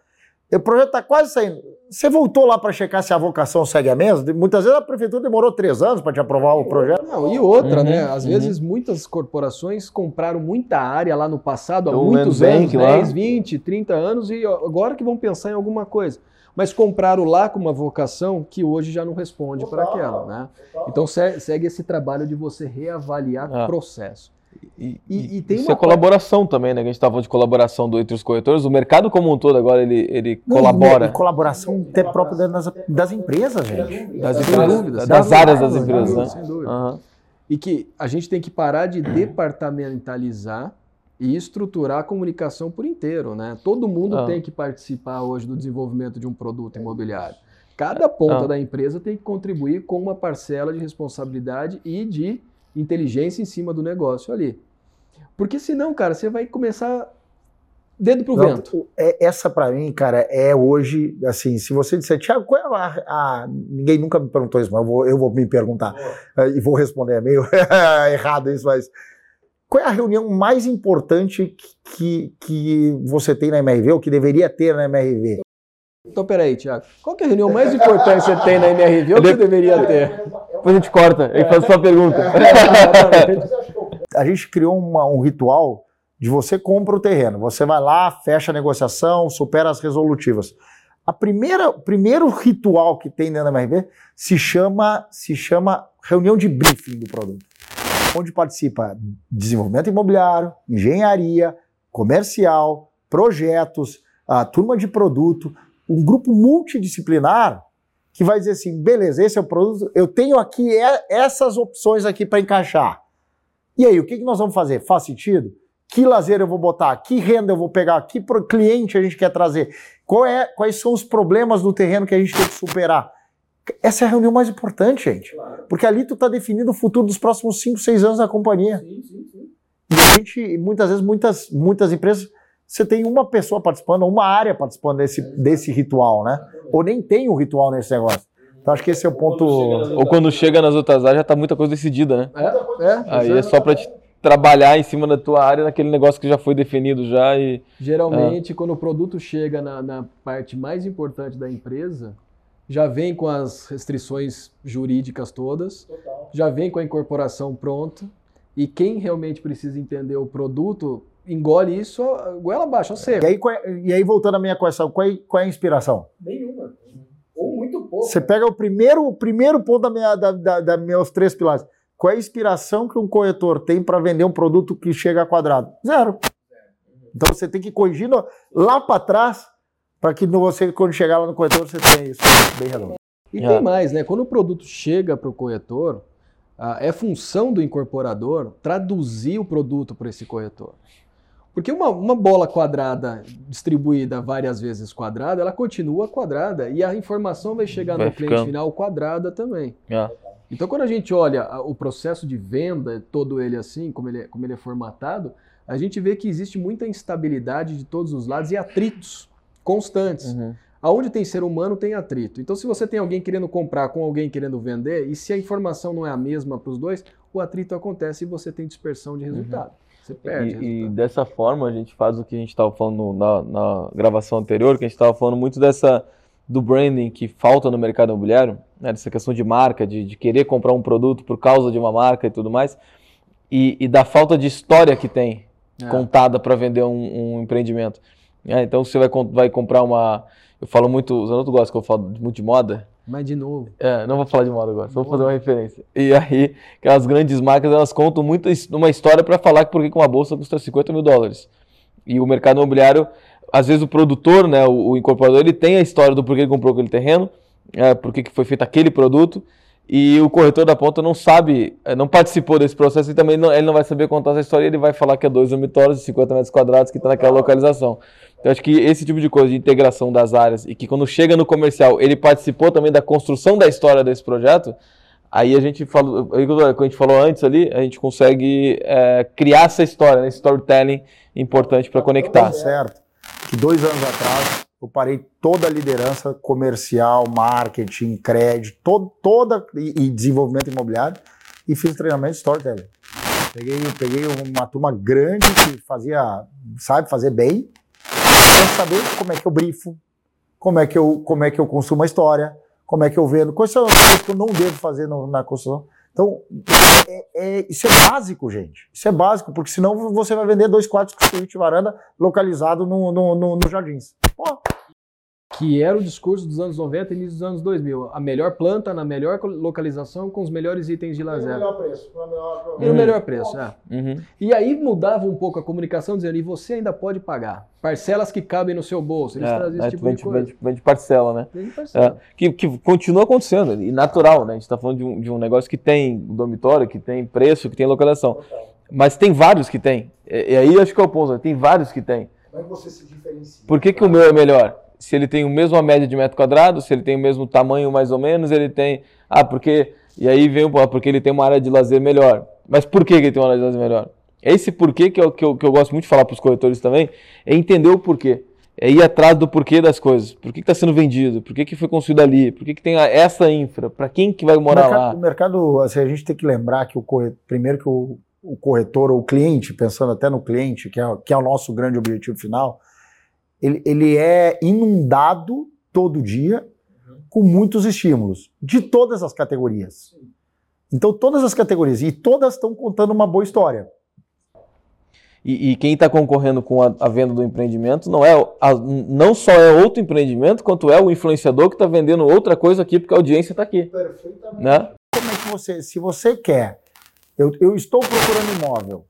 O projeto está quase saindo. Você voltou lá para checar se a vocação segue a mesma? Muitas vezes a prefeitura demorou três anos para te aprovar o projeto. Não, e outra, né? uhum, né? Às uhum. vezes muitas corporações compraram muita área lá no passado, há muitos anos, 10, 20, 30 anos, e agora que vão pensar em alguma coisa. Mas compraram lá com uma vocação que hoje já não responde para aquela, né? Então segue esse trabalho de você reavaliar o ah. processo. E, e, e tem Isso uma é colaboração também, né? Que a gente estava falando de colaboração do, entre os corretores. O mercado como um todo agora ele, ele Não, colabora. E, colaboração até própria das, das empresas, gente. Das, empresas, das, das áreas das empresas, né? Sem dúvida. Uhum. E que a gente tem que parar de departamentalizar e estruturar a comunicação por inteiro, né? Todo mundo ah. tem que participar hoje do desenvolvimento de um produto imobiliário. Cada ponta ah. da empresa tem que contribuir com uma parcela de responsabilidade e de inteligência em cima do negócio ali. Porque senão, cara, você vai começar dedo pro Não, vento. É, essa para mim, cara, é hoje, assim, se você disser, Tiago, qual é a, a, Ninguém nunca me perguntou isso, mas eu vou, eu vou me perguntar. É, e vou responder, é meio [LAUGHS] errado isso, mas... Qual é a reunião mais importante que, que, você tem na MRV, ou que deveria ter na MRV? Então, peraí, Tiago. Qual é a reunião mais importante que você tem na MRV ou que você deveria ter? Depois a gente corta e faz sua pergunta. [LAUGHS] a gente criou uma, um ritual de você compra o terreno, você vai lá, fecha a negociação, supera as resolutivas. A primeira, primeiro ritual que tem dentro da MRV se chama, se chama reunião de briefing do produto, onde participa desenvolvimento imobiliário, engenharia, comercial, projetos, a turma de produto, um grupo multidisciplinar que vai dizer assim, beleza, esse é o produto, eu tenho aqui essas opções aqui para encaixar. E aí, o que, que nós vamos fazer? Faz sentido? Que lazer eu vou botar? Que renda eu vou pegar? Que pro cliente a gente quer trazer? É, quais são os problemas do terreno que a gente tem que superar? Essa é a reunião mais importante, gente. Claro. Porque ali tu está definindo o futuro dos próximos 5, 6 anos da companhia. Sim, sim, sim. E a gente, muitas vezes, muitas, muitas empresas você tem uma pessoa participando, uma área participando desse, desse ritual, né? Ou nem tem o um ritual nesse negócio. Então acho que esse é o ponto. Ou quando chega nas outras áreas já está muita coisa decidida, né? É, é Aí é só para te trabalhar em cima da tua área naquele negócio que já foi definido já e geralmente quando o produto chega na, na parte mais importante da empresa já vem com as restrições jurídicas todas, Total. já vem com a incorporação pronta e quem realmente precisa entender o produto engole isso, goela abaixo, seco. E aí, é, e aí voltando à minha questão, qual é, qual é a inspiração? Nenhuma. Ou muito pouco. Você pega o primeiro, o primeiro ponto da minha, da, da, da meus três pilares. Qual é a inspiração que um corretor tem para vender um produto que chega a quadrado? Zero. Então você tem que corrigir lá para trás para que você, quando chegar lá no corretor, você tenha isso bem redondo. E tem mais, né? Quando o produto chega para o corretor, é função do incorporador traduzir o produto para esse corretor. Porque uma, uma, bola quadrada distribuída várias vezes quadrada, ela continua quadrada e a informação vai chegar vai no ficando. cliente final quadrada também. É. Então, quando a gente olha o processo de venda, todo ele assim, como ele, é, como ele é formatado, a gente vê que existe muita instabilidade de todos os lados e atritos constantes. Uhum. Aonde tem ser humano, tem atrito. Então, se você tem alguém querendo comprar com alguém querendo vender, e se a informação não é a mesma para os dois, o atrito acontece e você tem dispersão de uhum. resultado. Uhum. Você perde. E, e, dessa forma a gente faz o que a gente estava falando na, na, gravação anterior, que a gente estava falando muito dessa do branding que falta no mercado imobiliário, né, dessa questão de marca, de, de, querer comprar um produto por causa de uma marca e tudo mais, e, e da falta de história que tem é. contada para vender um, um empreendimento. É, então você vai, vai comprar uma. Eu falo muito, o Zanotto gosta que eu falo muito de moda. Mas de novo. É, não vou falar de moda agora, só vou fazer uma referência. E aí, aquelas grandes marcas, elas contam muito uma história para falar que por que uma bolsa custa 50 mil dólares. E o mercado imobiliário, às vezes o produtor, né, o, o incorporador, ele tem a história do porquê ele comprou aquele terreno, é, por que foi feito aquele produto, e o corretor da ponta não sabe, é, não participou desse processo e também não, ele não vai saber contar essa história, ele vai falar que é dois dormitórios de 50 metros quadrados que está naquela localização. Então, acho que esse tipo de coisa de integração das áreas e que quando chega no comercial ele participou também da construção da história desse projeto, aí a gente falou, quando a gente falou antes ali, a gente consegue é, criar essa história, né, esse storytelling importante para conectar. Certo. Que dois anos atrás eu parei toda a liderança comercial, marketing, crédito, todo, toda e, e desenvolvimento imobiliário e fiz treinamento de storytelling. Peguei, peguei uma turma grande que fazia, sabe, fazer bem, quero saber como é que eu brifo, como é que eu, como é que eu construo uma história, como é que eu vendo, quais são as coisas que eu não devo fazer no, na construção. Então, é, é, isso é básico, gente. Isso é básico, porque senão você vai vender dois quartos com suíte varanda localizado no, no, no, no Jardins. Pô, que era o discurso dos anos 90 e início dos anos 2000. A melhor planta, na melhor localização, com os melhores itens de lazer. E no melhor preço. No melhor... E no melhor preço, é. Uhum. E aí mudava um pouco a comunicação, dizendo, e você ainda pode pagar. Parcelas que cabem no seu bolso. Eles é, traziam esse tipo vende, de coisa. Vende, vende parcela, né? Vende parcela. É, que, que continua acontecendo, e natural, né? A gente está falando de um, de um negócio que tem dormitório, que tem preço, que tem localização. Mas tem vários que tem. E, e aí acho que é o ponto, né? tem vários que tem. Como é que você se diferencia? Por que, que o meu é melhor? Se ele tem o mesmo a média de metro quadrado, se ele tem o mesmo tamanho mais ou menos, ele tem. Ah, porque. E aí vem o porque ele tem uma área de lazer melhor. Mas por que ele tem uma área de lazer melhor? Esse porquê que eu, que eu, que eu gosto muito de falar para os corretores também, é entender o porquê. É ir atrás do porquê das coisas. Por que está sendo vendido? Por que, que foi construído ali? Por que, que tem essa infra? Para quem que vai morar o mercado, lá? O mercado, assim, a gente tem que lembrar que o corretor, primeiro que o, o corretor ou o cliente, pensando até no cliente, que é, que é o nosso grande objetivo final, ele, ele é inundado todo dia com muitos estímulos, de todas as categorias. Então, todas as categorias, e todas estão contando uma boa história. E, e quem está concorrendo com a, a, venda do empreendimento não é a, não só é outro empreendimento, quanto é o influenciador que está vendendo outra coisa aqui, porque a audiência está aqui. Perfeitamente. Né? Como é que você, se você quer, eu, eu estou procurando imóvel,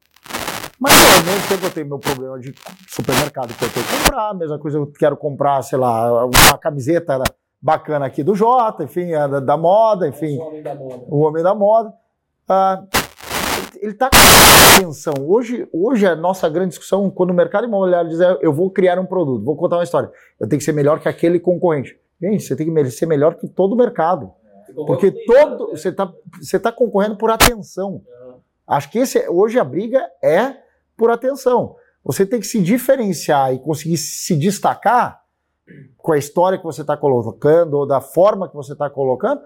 mas ao mesmo tempo eu tenho meu problema de supermercado que eu tenho que comprar, a mesma coisa eu quero comprar, sei lá, uma camiseta bacana aqui do Jota, enfim, é da, da moda, enfim. O homem da moda. O homem da moda. Ah, ele está com atenção. Hoje, hoje a nossa grande discussão, quando o mercado imobiliário diz eu vou criar um produto, vou contar uma história, eu tenho que ser melhor que aquele concorrente. Gente, você tem que ser melhor que todo o mercado. Porque todo, você está você tá concorrendo por atenção. Acho que esse, hoje a briga é por atenção. Você tem que se diferenciar e conseguir se destacar com a história que você está colocando ou da forma que você está colocando,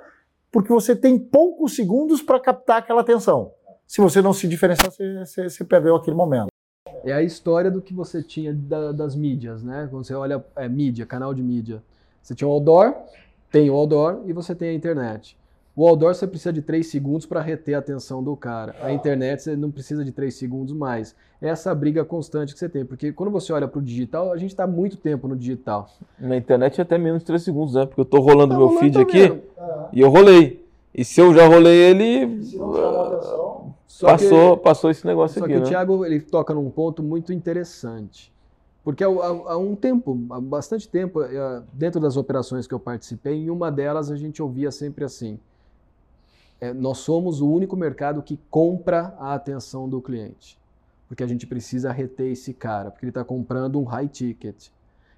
porque você tem poucos segundos para captar aquela atenção. Se você não se diferenciar, você, você, você perdeu aquele momento. É a história do que você tinha da, das mídias, né? Quando você olha é, mídia, canal de mídia. Você tinha o outdoor, tem o outdoor e você tem a internet. O outdoor você precisa de 3 segundos para reter a atenção do cara. A internet você não precisa de 3 segundos mais. É essa briga constante que você tem, porque quando você olha para o digital, a gente está muito tempo no digital. Na internet é até menos de 3 segundos, né? Porque eu estou rolando Tá meu rolando feed também. aqui e eu rolei. E se eu já rolei ele, Só passou, que, passou esse negócio só aqui, que né? o Thiago ele toca num ponto muito interessante. Porque há, há- há um tempo, há bastante tempo, eh, dentro das operações que eu participei, em uma delas a gente ouvia sempre assim: é, nós somos o único mercado que compra a atenção do cliente. Porque a gente precisa reter esse cara, porque ele está comprando um high ticket.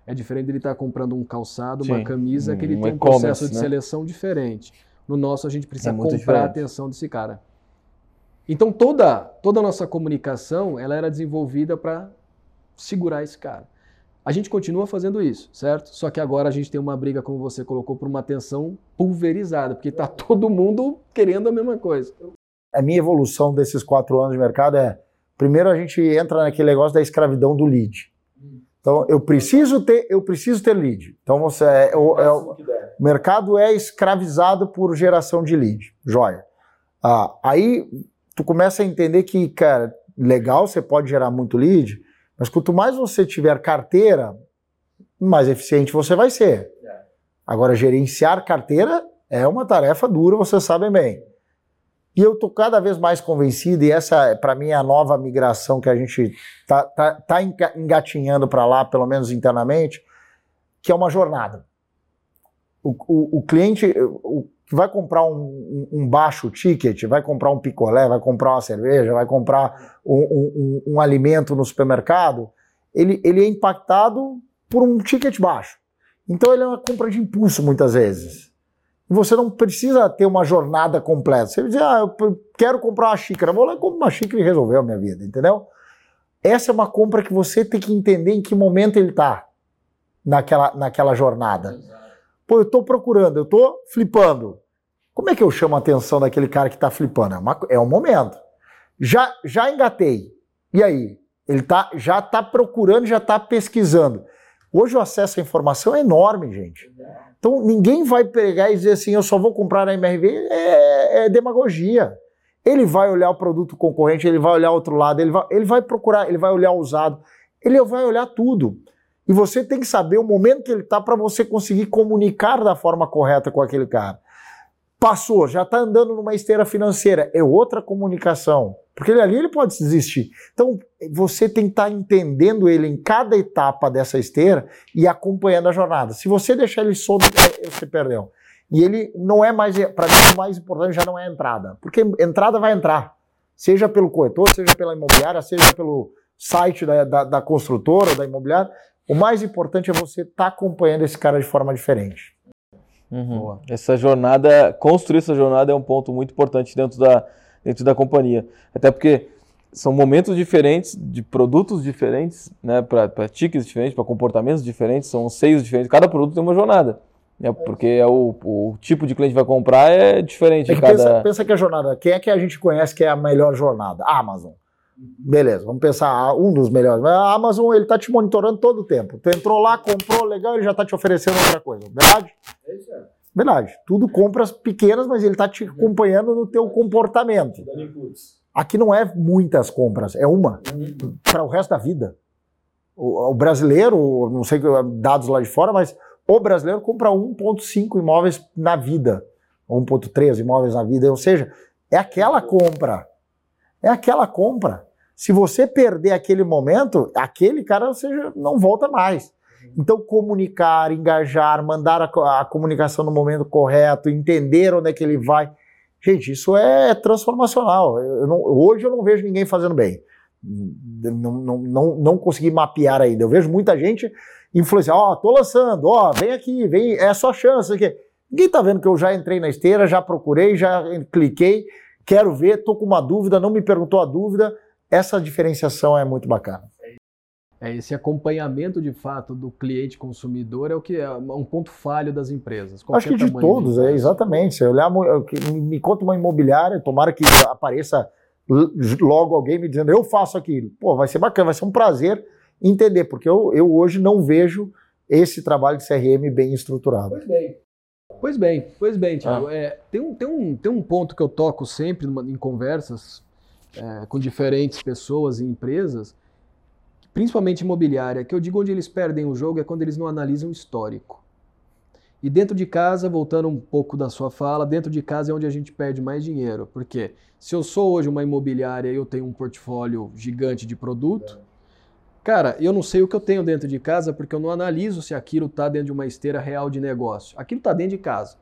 É diferente dele estar comprando um calçado, uma Sim, camisa, que um ele tem um processo de né? seleção diferente. No nosso, a gente precisa É comprar a diferente. atenção desse cara. Então, toda, toda a nossa comunicação ela era desenvolvida para segurar esse cara. A gente continua fazendo isso, certo? Só que agora a gente tem uma briga, como você colocou, por uma atenção pulverizada, porque está [LAUGHS] todo mundo querendo a mesma coisa. A minha evolução desses quatro anos de mercado é: primeiro a gente entra naquele negócio da escravidão do lead. Então, eu preciso ter, eu preciso ter lead. Então, você é, o- é o- o mercado é escravizado por geração de lead. Joia. Ah, aí tu começa a entender que, cara, legal, você pode gerar muito lead, mas quanto mais você tiver carteira, mais eficiente você vai ser. Agora, gerenciar carteira é uma tarefa dura, vocês sabem bem. E eu tô cada vez mais convencido, e essa, para mim, é a nova migração que a gente tá, tá, tá enga- engatinhando para lá, pelo menos internamente, que é uma jornada. O, o, o cliente o, que vai comprar um, um- baixo ticket, vai comprar um picolé, vai comprar uma cerveja, vai comprar um, um- alimento no supermercado, ele, ele é impactado por um ticket baixo. Então ele é uma compra de impulso muitas vezes. Você não precisa ter uma jornada completa. Você diz, ah, eu quero comprar uma xícara, vou lá e compro uma xícara e resolveu a minha vida, entendeu? Essa é uma compra que você tem que entender em que momento ele está naquela, naquela jornada. Pô, eu estou procurando, eu estou flipando. Como é que eu chamo a atenção daquele cara que está flipando? É, uma, é um momento. Já, já engatei. E aí? Ele tá, já está procurando, já está pesquisando. Hoje o acesso à informação é enorme, gente. Então ninguém vai pegar e dizer assim, eu só vou comprar na MRV, é, é demagogia. Ele vai olhar o produto concorrente, ele vai olhar outro lado, ele vai, ele vai procurar, ele vai olhar usado, ele vai olhar tudo. E você tem que saber o momento que ele está para você conseguir comunicar da forma correta com aquele cara. Passou, já está andando numa esteira financeira, é outra comunicação. Porque ali ele pode desistir. Então, você tem que estar entendendo ele em cada etapa dessa esteira e acompanhando a jornada. Se você deixar ele solto, é, você perdeu. E ele não é mais, para mim, o mais importante já não é a entrada. Porque entrada vai entrar. Seja pelo corretor, seja pela imobiliária, seja pelo site da, da, da construtora, da imobiliária. O mais importante é você estar acompanhando esse cara de forma diferente. Uhum. Boa. Essa jornada, construir essa jornada é um ponto muito importante dentro da, dentro da companhia. Até porque são momentos diferentes, de produtos diferentes, né, para tickets diferentes, para comportamentos diferentes, são seios diferentes. Cada produto tem uma jornada. Né, porque é o, o tipo de cliente que vai comprar é diferente. É cada... pensa, pensa que a jornada, quem é que a gente conhece que é a melhor jornada? A Amazon. Beleza, vamos pensar ah, um dos melhores. A Amazon ele tá te monitorando todo o tempo. Tu entrou lá, comprou, legal, ele já tá te oferecendo outra coisa. Verdade? Verdade. Tudo compras pequenas, mas ele tá te acompanhando no teu comportamento. Aqui não é muitas compras, é uma para o resto da vida. O, o brasileiro, não sei dados lá de fora, mas o brasileiro compra 1,5 imóveis na vida, 1,3 imóveis na vida, ou seja, é aquela compra. É aquela compra. Se você perder aquele momento, aquele cara seja, não volta mais. Então, comunicar, engajar, mandar a, a comunicação no momento correto, entender onde é que ele vai. Gente, isso é transformacional. Eu não- hoje eu não vejo ninguém fazendo bem. Não, não, não, não consegui mapear ainda. Eu vejo muita gente influenciar, ó, tô lançando, ó, vem aqui, vem, é a sua chance. Aqui. Ninguém tá vendo que eu já entrei na esteira, já procurei, já cliquei, quero ver, tô com uma dúvida, não me perguntou a dúvida. Essa diferenciação é muito bacana. É esse acompanhamento de fato do cliente consumidor é o que é um ponto falho das empresas. Acho que de todos, é empresa. exatamente. Se olhar, mo- que me conta uma imobiliária, tomara que apareça logo alguém me dizendo, eu faço aquilo. Pô, vai ser bacana, vai ser um prazer entender, porque eu, eu hoje não vejo esse trabalho de CRM bem estruturado. Pois bem. Pois bem, pois bem, Thiago. Ah. É, tem, um, tem, um, tem um ponto que eu toco sempre em conversas é, com diferentes pessoas e empresas, principalmente imobiliária, que eu digo onde eles perdem o jogo é quando eles não analisam o histórico. E dentro de casa, voltando um pouco da sua fala, dentro de casa é onde a gente perde mais dinheiro. Porque se eu sou hoje uma imobiliária e eu tenho um portfólio gigante de produto, cara, eu não sei o que eu tenho dentro de casa porque eu não analiso se aquilo está dentro de uma esteira real de negócio. Aquilo está dentro de casa.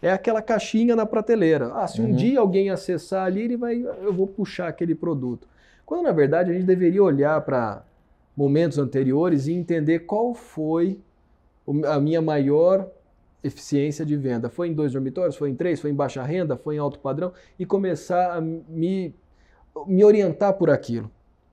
É aquela caixinha na prateleira. Ah, se um uhum. dia alguém acessar ali, ele vai, eu vou puxar aquele produto. Quando na verdade a gente deveria olhar para momentos anteriores e entender qual foi a minha maior eficiência de venda. Foi em dois dormitórios, foi em três, foi em baixa renda, foi em alto padrão e começar a me, me orientar por aquilo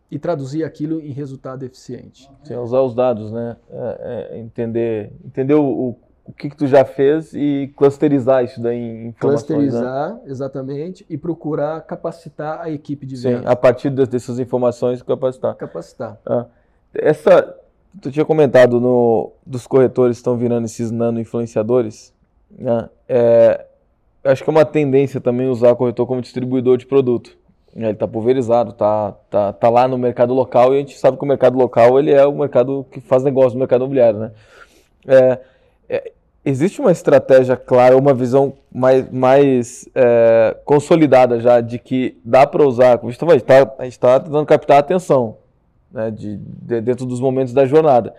e traduzir aquilo em resultado eficiente. Sim, usar os dados, né? É, é, entender entender o, o, que, que, tu já fez e clusterizar isso daí em informações. Né? Clusterizar, né? exatamente, e procurar capacitar a equipe de venda. Sim, a partir dessas informações, capacitar. Capacitar. Ah, essa, Tu tinha comentado no, dos corretores estão virando esses nano influenciadores. Né? É, acho que é uma tendência também usar o corretor como distribuidor de produto. Ele está pulverizado, está tá, tá lá no mercado local e a gente sabe que o mercado local ele é o mercado que faz negócio no mercado imobiliário. Né? É, é, existe uma estratégia clara, uma visão mais, mais é, consolidada já de que dá para usar, a gente está tá, tentando captar a atenção né, de, de, dentro dos momentos da jornada.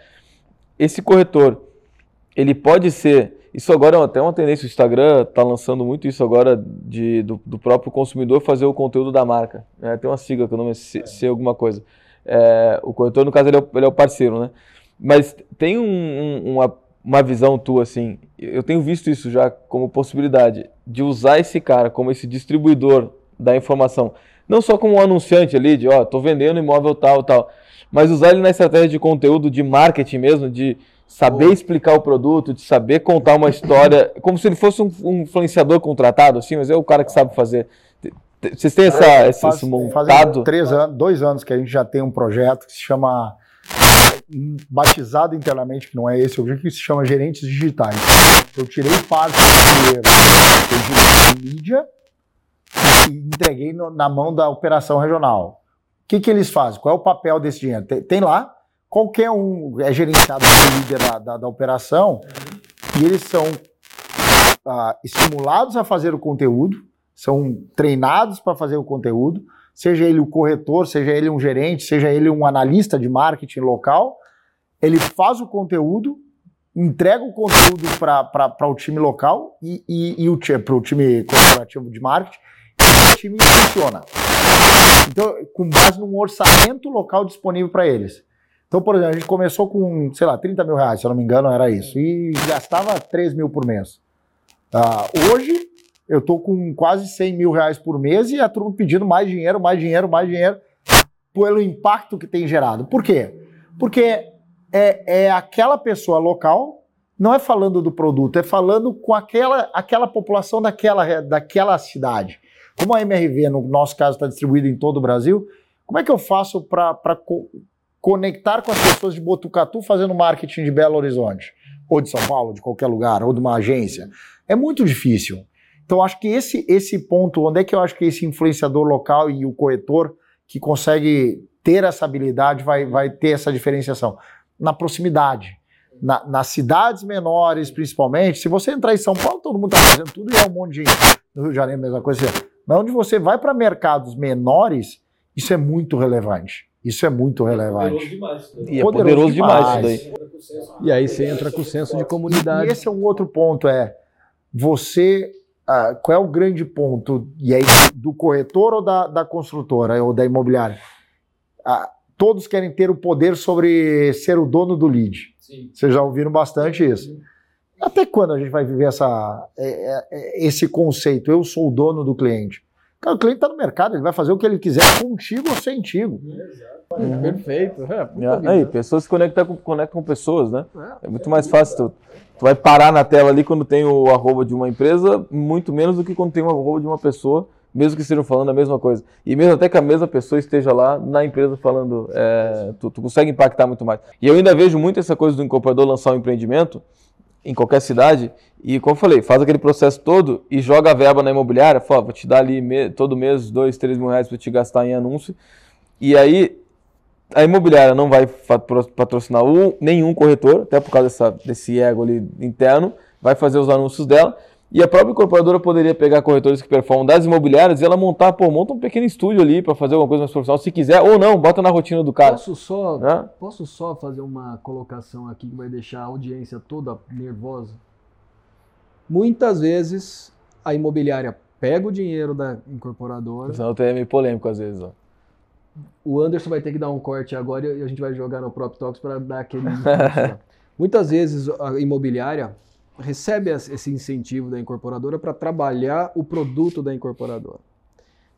Esse corretor, ele pode ser. Isso agora é até uma tendência, o Instagram está lançando muito isso agora de, do, do, próprio consumidor fazer o conteúdo da marca. Né? Tem uma sigla que eu não sei se, alguma coisa. É, o corretor, no caso, ele é, o, ele é o parceiro, né? Mas tem um, um, uma, uma visão tua, assim, eu tenho visto isso já como possibilidade, de usar esse cara como esse distribuidor da informação. Não só como um anunciante ali, de, ó, oh, tô vendendo imóvel tal, tal mas usar ele na estratégia de conteúdo, de marketing mesmo, de saber explicar o produto, de saber contar uma história, [LAUGHS] como se ele fosse um, um influenciador contratado, assim, mas é o cara que sabe fazer. Vocês têm essa, é, esse, faz, esse montado? Três anos, dois anos que a gente já tem um projeto que se chama batizado internamente, que não é esse o objetivo, que se chama Gerentes Digitais. Eu tirei parte do dinheiro de mídia e entreguei no, na mão da operação regional. O que, que eles fazem? Qual é o papel desse dinheiro? Tem, tem lá, qualquer um é gerenciado pelo líder da, da, da operação e eles são ah, estimulados a fazer o conteúdo, são treinados para fazer o conteúdo, seja ele o corretor, seja ele um gerente, seja ele um analista de marketing local, ele faz o conteúdo, entrega o conteúdo para o time local e, e, e para o time corporativo de marketing, e o time funciona. Então, com base num orçamento local disponível para eles. Então, por exemplo, a gente começou com, sei lá, 30 mil reais, se eu não me engano, era isso. E gastava 3 mil por mês. Uh, hoje, eu estou com quase 100 mil reais por mês e a turma pedindo mais dinheiro, mais dinheiro, mais dinheiro, pelo impacto que tem gerado. Por quê? Porque é, é aquela pessoa local, não é falando do produto, é falando com aquela, aquela população daquela, daquela cidade. Como a MRV, no nosso caso, está distribuída em todo o Brasil, como é que eu faço para co conectar com as pessoas de Botucatu fazendo marketing de Belo Horizonte? Ou de São Paulo, de qualquer lugar, ou de uma agência? É muito difícil. Então, acho que esse, esse ponto, onde é que eu acho que esse influenciador local e o corretor que consegue ter essa habilidade vai, vai ter essa diferenciação? Na proximidade. Na, nas cidades menores, principalmente, se você entrar em São Paulo, todo mundo está fazendo tudo e é um monte de gente. No Rio de Janeiro, mesma coisa. Mas onde você vai para mercados menores, isso é muito relevante. Isso é muito relevante. Demais, né? E é poderoso, poderoso demais. demais isso daí. E aí você entra com o senso de comunidade. E esse é um outro ponto, é você. Ah, qual é o grande ponto? E aí, do corretor ou da, da construtora ou da imobiliária? Ah, todos querem ter o poder sobre ser o dono do lead. Sim. Vocês já ouviram bastante isso. Sim. Até quando a gente vai viver essa, é, é, é, esse conceito? Eu sou o dono do cliente. Cara, o cliente está no mercado, ele vai fazer o que ele quiser contigo ou sem tigo. Uhum. Perfeito. É, aí, pessoas se conectam com, conectam com pessoas, né? É muito mais fácil. Tu, tu, vai parar na tela ali quando tem o arroba de uma empresa, muito menos do que quando tem o arroba de uma pessoa mesmo que estejam falando a mesma coisa. E mesmo até que a mesma pessoa esteja lá na empresa falando, é, tu, tu, consegue impactar muito mais. E eu ainda vejo muito essa coisa do incorporador lançar um empreendimento em qualquer cidade e, como eu falei, faz aquele processo todo e joga a verba na imobiliária, fala, vou te dar ali me, todo mês dois, três mil reais para te gastar em anúncio. E aí a imobiliária não vai patrocinar nenhum corretor, até por causa dessa, desse ego ali interno, vai fazer os anúncios dela. E a própria incorporadora poderia pegar corretores que performam das imobiliárias e ela montar, pô, monta um pequeno estúdio ali para fazer alguma coisa mais profissional, se quiser, ou não, bota na rotina do cara. Posso só, né? posso só fazer uma colocação aqui que vai deixar a audiência toda nervosa? Muitas vezes a imobiliária pega o dinheiro da incorporadora. Senão é meio polêmico às vezes, ó. O Anderson vai ter que dar um corte agora e a gente vai jogar no Prop Talks para dar aquele. [LAUGHS] Muitas vezes a imobiliária recebe esse incentivo da incorporadora para trabalhar o produto da incorporadora.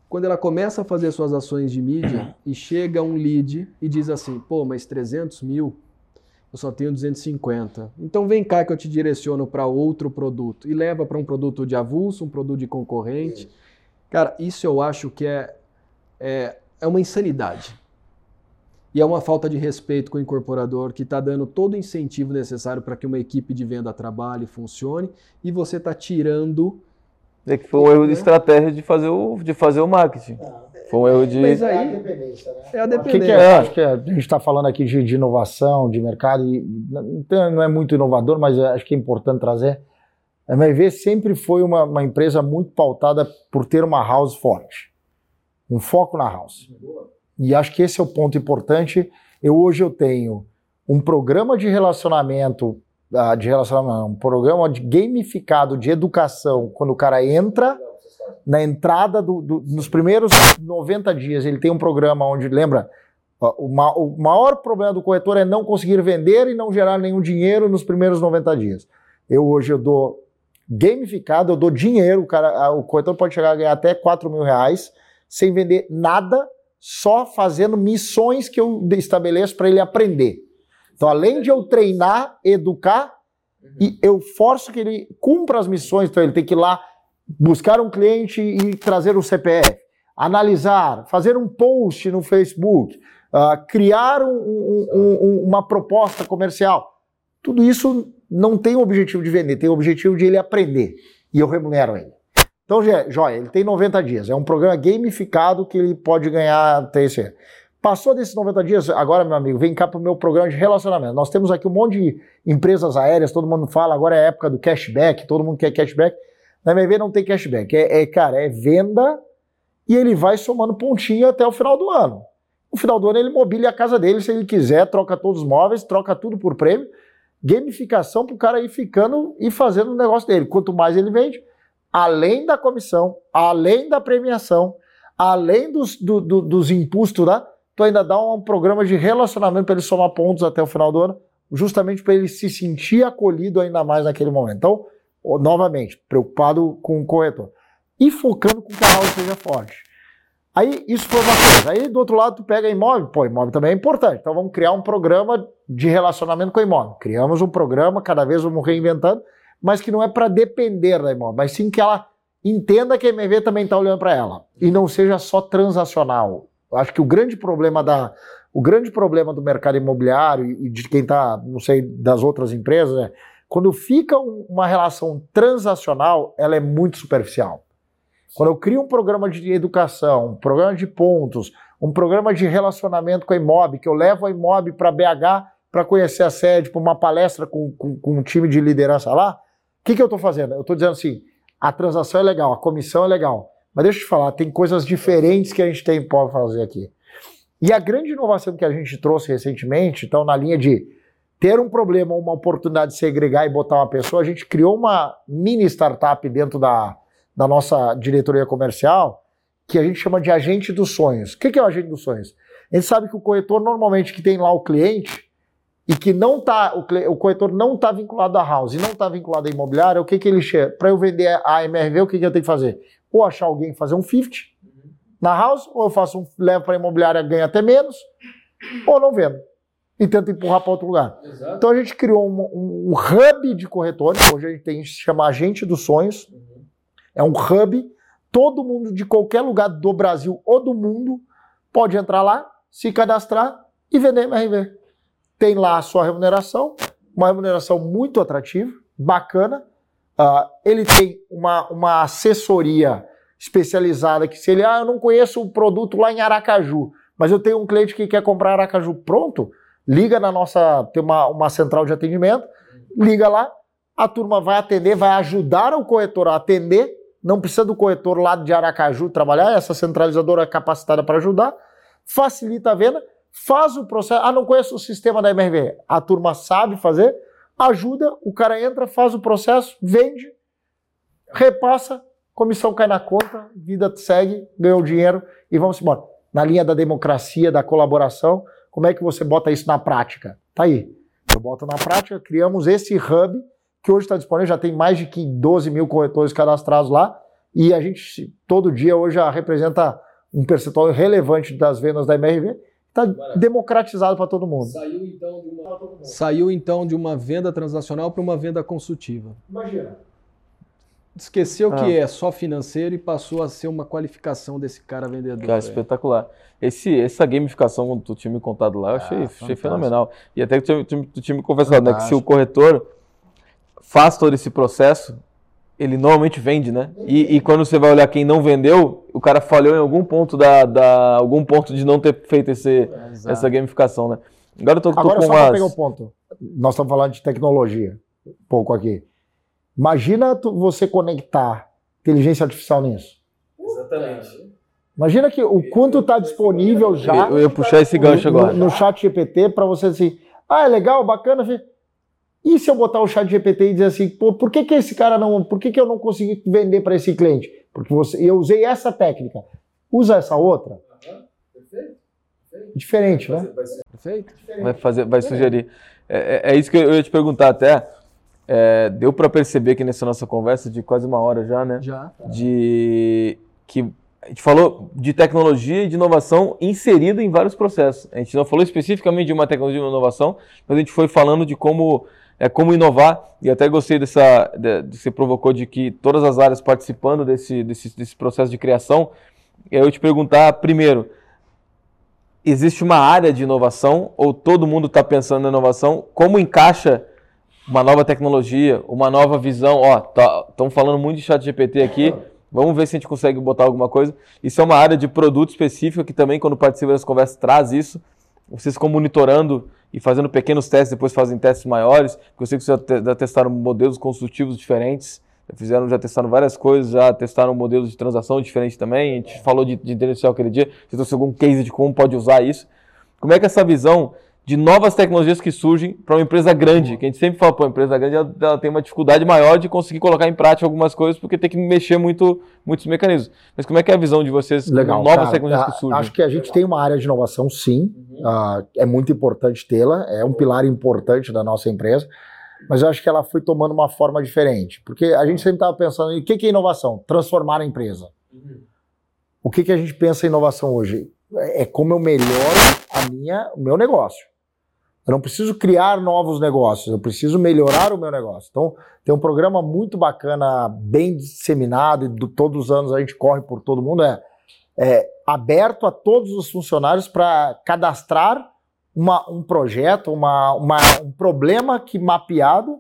Quando ela começa a fazer suas ações de mídia e chega um lead e diz assim, pô, mas 300 mil, eu só tenho 250. Então vem cá que eu te direciono para outro produto. E leva para um produto de avulso, um produto de concorrente. Cara, isso eu acho que é, é, é uma insanidade. E é uma falta de respeito com o incorporador que está dando todo o incentivo necessário para que uma equipe de venda trabalhe e funcione, e você está tirando. É que foi um erro de né? estratégia de fazer o, de fazer o marketing. Foi um erro de. Mas aí, é a dependência, né? É a dependência. Que que é? Acho que a gente está falando aqui de, de, inovação, de mercado, e então não é muito inovador, mas acho que é importante trazer. A MRV sempre foi uma, uma empresa muito pautada por ter uma house forte. Um foco na house. E acho que esse é o ponto importante. Eu hoje eu tenho um programa de relacionamento, ah, de relacionamento, um programa de gamificado de educação quando o cara entra na entrada do, do, nos primeiros 90 dias ele tem um programa onde lembra o, ma, o maior problema do corretor é não conseguir vender e não gerar nenhum dinheiro nos primeiros 90 dias. Eu hoje eu dou gamificado, eu dou dinheiro, o, cara, o corretor pode chegar a ganhar até 4 mil reais sem vender nada só fazendo missões que eu estabeleço para ele aprender. Então, além de eu treinar, educar, uhum. e eu forço que ele cumpra as missões. Então, ele tem que ir lá buscar um cliente e trazer o CPF, analisar, fazer um post no Facebook, uh, criar um, um, um, uma proposta comercial. Tudo isso não tem o objetivo de vender, tem o objetivo de ele aprender. E eu remunero ele. Então, joia, ele tem 90 dias. É um programa gamificado que ele pode ganhar esse Passou desses 90 dias, agora, meu amigo, vem cá para o meu programa de relacionamento. Nós temos aqui um monte de empresas aéreas, todo mundo fala, agora é a época do cashback, todo mundo quer cashback. Na MV não tem cashback. É, é, cara, é venda e ele vai somando pontinho até o final do ano. No final do ano ele mobília a casa dele, se ele quiser, troca todos os móveis, troca tudo por prêmio. Gamificação para o cara ir ficando e fazendo o negócio dele. Quanto mais ele vende, além da comissão, além da premiação, além dos, do, do, dos impostos lá, tu ainda dá um programa de relacionamento para ele somar pontos até o final do ano, justamente para ele se sentir acolhido ainda mais naquele momento. Então, novamente, preocupado com o corretor. E focando com a house seja forte. Aí, isso foi uma coisa. Aí, do outro lado, tu pega imóvel. Pô, imóvel também é importante. Então, vamos criar um programa de relacionamento com o imóvel. Criamos um programa, cada vez vamos reinventando, mas que não é para depender da imóvel, mas sim que ela entenda que a MV também está olhando para ela e não seja só transacional. Eu acho que o grande problema da o grande problema do mercado imobiliário e de quem está, não sei, das outras empresas é quando fica uma relação transacional, ela é muito superficial. Quando eu crio um programa de educação, um programa de pontos, um programa de relacionamento com a Imob, que eu levo a Imob para BH para conhecer a sede, para uma palestra com, com, com, um time de liderança lá, que, que eu estou fazendo? Eu estou dizendo assim, a transação é legal, a comissão é legal, mas deixa eu te falar, tem coisas diferentes que a gente tem para fazer aqui. E a grande inovação que a gente trouxe recentemente, então na linha de ter um problema ou uma oportunidade de segregar e botar uma pessoa, a gente criou uma mini startup dentro da, da nossa diretoria comercial, que a gente chama de agente dos sonhos. O que é o agente dos sonhos? A gente sabe que o corretor, normalmente, que tem lá o cliente, e que não tá, o, o corretor não está vinculado à house e não está vinculado à imobiliária, o que, que ele chega? Para eu vender a MRV, o que, que eu tenho que fazer? Ou achar alguém fazer um 50 na house, ou eu faço um, levo para a imobiliária, ganho até menos, ou não vendo. E tento empurrar para outro lugar. Exato. Então a gente criou um, um, um, hub de corretores, hoje a gente tem se chama Agente dos Sonhos. Uhum. É um hub todo mundo de qualquer lugar do Brasil ou do mundo pode entrar lá, se cadastrar e vender MRV. Tem lá a sua remuneração, uma remuneração muito atrativa, bacana. Uh, ele tem uma, uma assessoria especializada que se ele, ah, eu não conheço o produto lá em Aracaju, mas eu tenho um cliente que quer comprar Aracaju pronto, liga na nossa, tem uma, uma central de atendimento, liga lá, a turma vai atender, vai ajudar o corretor a atender, não precisa do corretor lá de Aracaju trabalhar, essa centralizadora é capacitada para ajudar, facilita a venda, faz o processo, ah, não conheço o sistema da MRV, a turma sabe fazer, ajuda, o cara entra, faz o processo, vende, repassa, comissão cai na conta, vida segue, ganhou dinheiro e vamos embora. Na linha da democracia, da colaboração, como é que você bota isso na prática? Tá aí. Eu boto na prática, criamos esse hub que hoje está disponível, já tem mais de 12 mil corretores cadastrados lá, e a gente todo dia hoje já representa um percentual relevante das vendas da MRV, está democratizado para todo mundo. Saiu então, de uma, Saiu, então de uma venda transacional para uma venda consultiva. Imagina esqueceu ah. que é só financeiro e passou a ser uma qualificação desse cara vendedor. Cara, é. espetacular. Esse, essa gamificação que tu tinha me contado lá, eu achei, ah, achei fenomenal. E até que tu, tu tinha me confessado, né, que se o corretor faz todo esse processo, ele normalmente vende, né? E, e, quando você vai olhar quem não vendeu, o cara falhou em algum ponto da, da algum ponto de não ter feito esse, essa gamificação, né? Agora eu tô, tô Agora, com só umas... pegar o ponto. Nós estamos falando de tecnologia, um pouco aqui. Imagina tu, você conectar inteligência artificial nisso. Exatamente. Imagina que o quanto está disponível já. Eu ia puxar esse gancho no, agora. No, chat GPT para você assim, ah, é legal, bacana. E se eu botar o chat GPT e dizer assim, pô, por que, que esse cara não. Por que, que eu não consegui vender para esse cliente? Porque você, eu usei essa técnica. Usa essa outra. Uhum. Perfeito. Diferente, né? Perfeito. Vai, fazer, vai sugerir. É, é, é isso que eu ia te perguntar até. É, deu para perceber que nessa nossa conversa de quase uma hora já, né? Já. De que a gente falou de tecnologia e de inovação inserida em vários processos. A gente não falou especificamente de uma tecnologia de inovação, mas a gente foi falando de como é como inovar e até gostei dessa de, de você provocou de que todas as áreas participando desse, desse, desse processo de criação. Eu te perguntar primeiro, existe uma área de inovação ou todo mundo está pensando na inovação? Como encaixa uma nova tecnologia, uma nova visão. Ó, estão tá, falando muito de chat GPT aqui. Vamos ver se a gente consegue botar alguma coisa. Isso é uma área de produto específica que também, quando participa das conversas, traz isso. Vocês ficam monitorando e fazendo pequenos testes, depois fazem testes maiores. Eu sei que vocês já testaram modelos construtivos diferentes. Já fizeram, já testaram várias coisas, já testaram modelos de transação diferentes também. A gente falou de, de inteligência aquele dia. Você trouxe algum case de como pode usar isso. Como é que essa visão de novas tecnologias que surgem para uma empresa grande, que a gente sempre fala, pô, a empresa grande ela, ela, tem uma dificuldade maior de conseguir colocar em prática algumas coisas, porque tem que mexer muito muitos mecanismos. Mas como é que é a visão de vocês Legal, novas cara, tecnologias que surgem? Acho que a gente Legal. tem uma área de inovação, sim, uhum. uh, é muito importante tê-la, é um pilar importante da nossa empresa, mas eu acho que ela foi tomando uma forma diferente, porque a gente sempre estava pensando em o que é inovação? Transformar a empresa. Uhum. O que, que a gente pensa em inovação hoje? É como eu melhoro a minha, o meu negócio. Eu não preciso criar novos negócios, eu preciso melhorar o meu negócio. Então, tem um programa muito bacana, bem disseminado, e do, todos os anos a gente corre por todo mundo, é, é aberto a todos os funcionários para cadastrar uma, um projeto, uma, uma, um problema que mapeado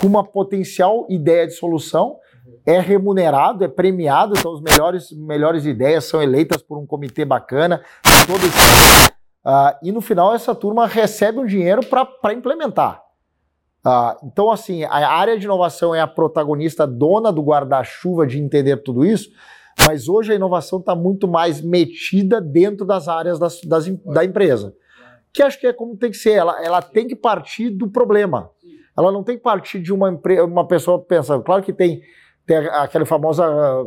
com uma potencial ideia de solução é remunerado, é premiado, então as melhores, melhores ideias são eleitas por um comitê bacana, todo esse Uh, e no final essa turma recebe um dinheiro para implementar. Uh, então, assim, a área de inovação é a protagonista dona do guarda-chuva de entender tudo isso, mas hoje a inovação está muito mais metida dentro das áreas das, das, da empresa. Que acho que é como tem que ser, ela, ela tem que partir do problema. Ela não tem que partir de uma, uma pessoa pensando. Claro que tem, tem aquele famoso ah,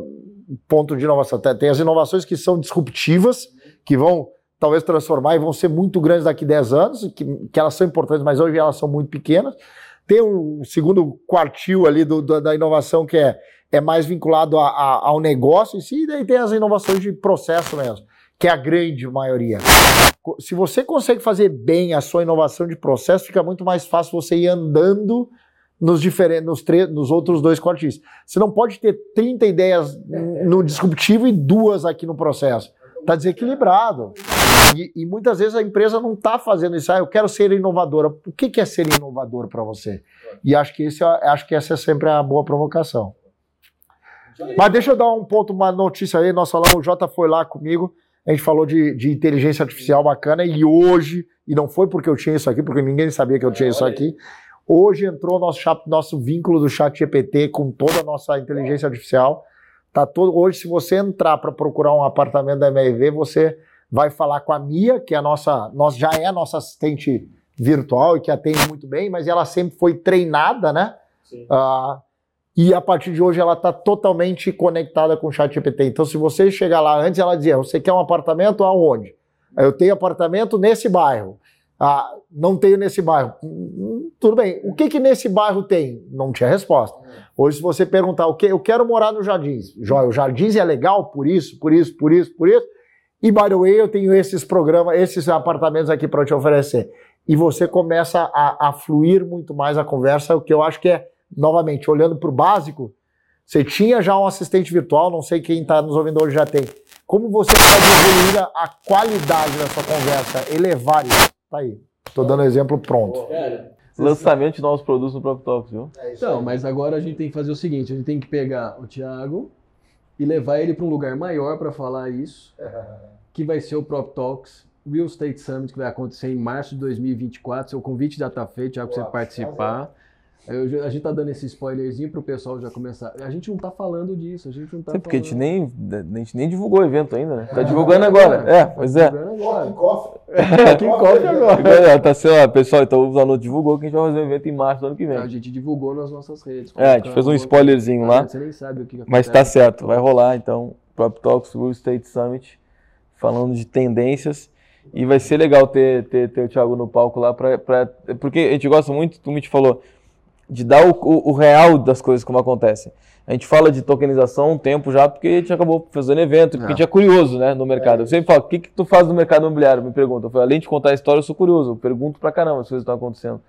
ponto de inovação. Tem, tem as inovações que são disruptivas, que vão talvez transformar e vão ser muito grandes daqui a 10 anos, que, que elas são importantes, mas hoje elas são muito pequenas. Tem um segundo quartil ali do, do, da inovação que é, é mais vinculado a, a, ao negócio em si, e daí tem as inovações de processo mesmo, que é a grande maioria. Se você consegue fazer bem a sua inovação de processo, fica muito mais fácil você ir andando nos, diferentes, nos, nos outros dois cortes. Você não pode ter 30 ideias no disruptivo e duas aqui no processo. Está desequilibrado. E, e, muitas vezes a empresa não está fazendo isso. Ah, eu quero ser inovadora. O que, que é ser inovador para você? E acho que, esse, é, acho que essa é sempre a boa provocação. Mas deixa eu dar um ponto, uma notícia aí. Nós falamos, o Jota foi lá comigo. A gente falou de, de inteligência artificial bacana. E hoje, e não foi porque eu tinha isso aqui, porque ninguém sabia que eu tinha isso aqui. Hoje entrou nosso, nosso vínculo do chat GPT com toda a nossa inteligência artificial. Tá todo, hoje, se você entrar para procurar um apartamento da MRV, você vai falar com a Mia, que é a nossa, nós já é a nossa assistente virtual e que atende muito bem, mas ela sempre foi treinada, né? Uh, e a partir de hoje ela está totalmente conectada com o chat GPT. Então, se você chegar lá antes, ela dizia: Você quer um apartamento aonde? Eu tenho apartamento nesse bairro. Ah, não tenho nesse bairro. Hum, tudo bem. O que que nesse bairro tem? Não tinha resposta. Hoje, se você perguntar o que eu quero morar no Jardins, Joia, o Jardins é legal por isso, por isso, por isso, por isso. E by the way, eu tenho esses programas, esses apartamentos aqui para te oferecer. E você começa a, a fluir muito mais a conversa, o que eu acho que é, novamente, olhando para o básico, você tinha já um assistente virtual, não sei quem está nos ouvindo hoje já tem. Como você pode evoluir a, a qualidade da sua conversa, elevar isso? Tá aí. Tô dando exemplo pronto. Lançamento de novos produtos no próprio Talks, viu? É então, mas agora a gente tem que fazer o seguinte: a gente tem que pegar o Thiago e levar ele para um lugar maior para falar isso, que vai ser o Prop Talks Real Estate Summit, que vai acontecer em março de 2024. Seu convite já está feito, Thiago, para você participar. Eu, a gente tá dando esse spoilerzinho pro pessoal já começar. A gente não tá falando disso, a gente não tá Sim, porque a gente, nem, a gente nem divulgou o evento ainda, né? Tá é, divulgando agora. É, pois é. Kickoff. Kickoff agora. Tá sendo, ó, pessoal, então o Zanotto divulgou que a gente vai fazer um evento em março do ano que vem. A gente divulgou nas nossas redes. É, a gente fez um spoilerzinho lá. Você nem sabe o que, Mas tá certo, vai rolar então. Prop Talks Real Estate Summit, falando de tendências. E vai ser legal ter, ter, ter o Thiago no palco lá, pra, pra, porque a gente gosta muito, como a gente falou, de dar o, o, o, real das coisas como acontecem. A gente fala de tokenização há um tempo já, porque a gente acabou fazendo evento, porque é. a gente é curioso né, no mercado. É. Eu sempre falo, o que, que tu faz no mercado imobiliário? Me pergunta. Eu falo, além de contar a história, eu sou curioso. Eu pergunto pra caramba as coisas estão acontecendo.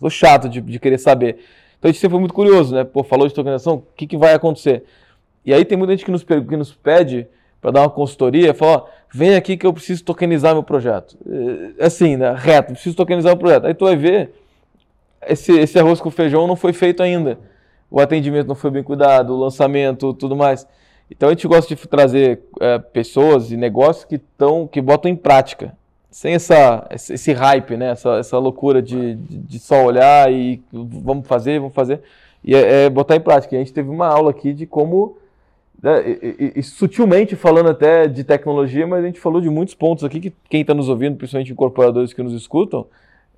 Sou chato de, de querer saber. Então a gente sempre foi muito curioso, né? Pô, falou de tokenização, o que, que vai acontecer? E aí tem muita gente que nos, que nos pede para dar uma consultoria, fala, ó, vem aqui que eu preciso tokenizar meu projeto. É, assim, né, reto, preciso tokenizar o projeto. Aí tu vai ver, esse, esse arroz com feijão não foi feito ainda. O atendimento não foi bem cuidado, o lançamento, tudo mais. Então a gente gosta de trazer é, pessoas e negócios que estão, que botam em prática, sem essa, esse hype, né? essa, essa loucura de, de, de só olhar e vamos fazer, vamos fazer. E é, é, botar em prática. E a gente teve uma aula aqui de como, né, e, e, sutilmente falando até de tecnologia, mas a gente falou de muitos pontos aqui que quem está nos ouvindo, principalmente incorporadores que nos escutam,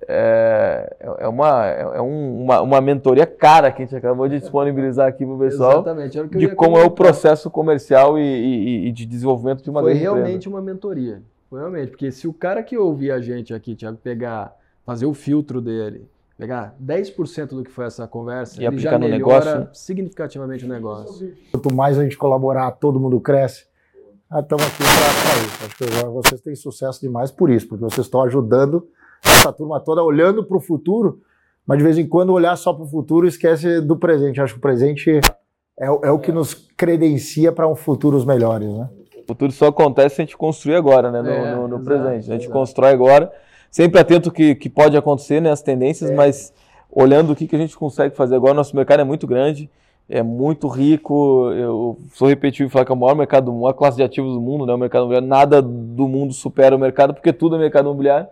é, é, uma, é um, uma, uma mentoria cara que a gente acabou de disponibilizar aqui para o pessoal. De como comentar. é o processo comercial e, e, e, de desenvolvimento de uma Foi realmente uma mentoria. Foi realmente. Porque se o cara que ouvir a gente aqui, Thiago, pegar, fazer o filtro dele, pegar 10% do que foi essa conversa e aplicar no negócio significativamente o negócio. Quanto mais a gente colaborar, todo mundo cresce. Estamos aqui para isso. Acho que vocês têm sucesso demais por isso, porque vocês estão ajudando essa turma toda olhando para o futuro, mas de vez em quando olhar só para o futuro esquece do presente. Acho que o presente é, é o que nos credencia para um futuros melhores, né? O futuro só acontece se a gente construir agora, né? No, é, no, no exato, presente. A gente exato. constrói agora, sempre atento que, que pode acontecer, né? As tendências, é. mas olhando o que, que a gente consegue fazer agora. Nosso mercado é muito grande, é muito rico. Eu sou repetitivo e falar que é o maior mercado, a maior classe de ativos do mundo, né? O mercado imobiliário. Nada do mundo supera o mercado, porque tudo é mercado imobiliário.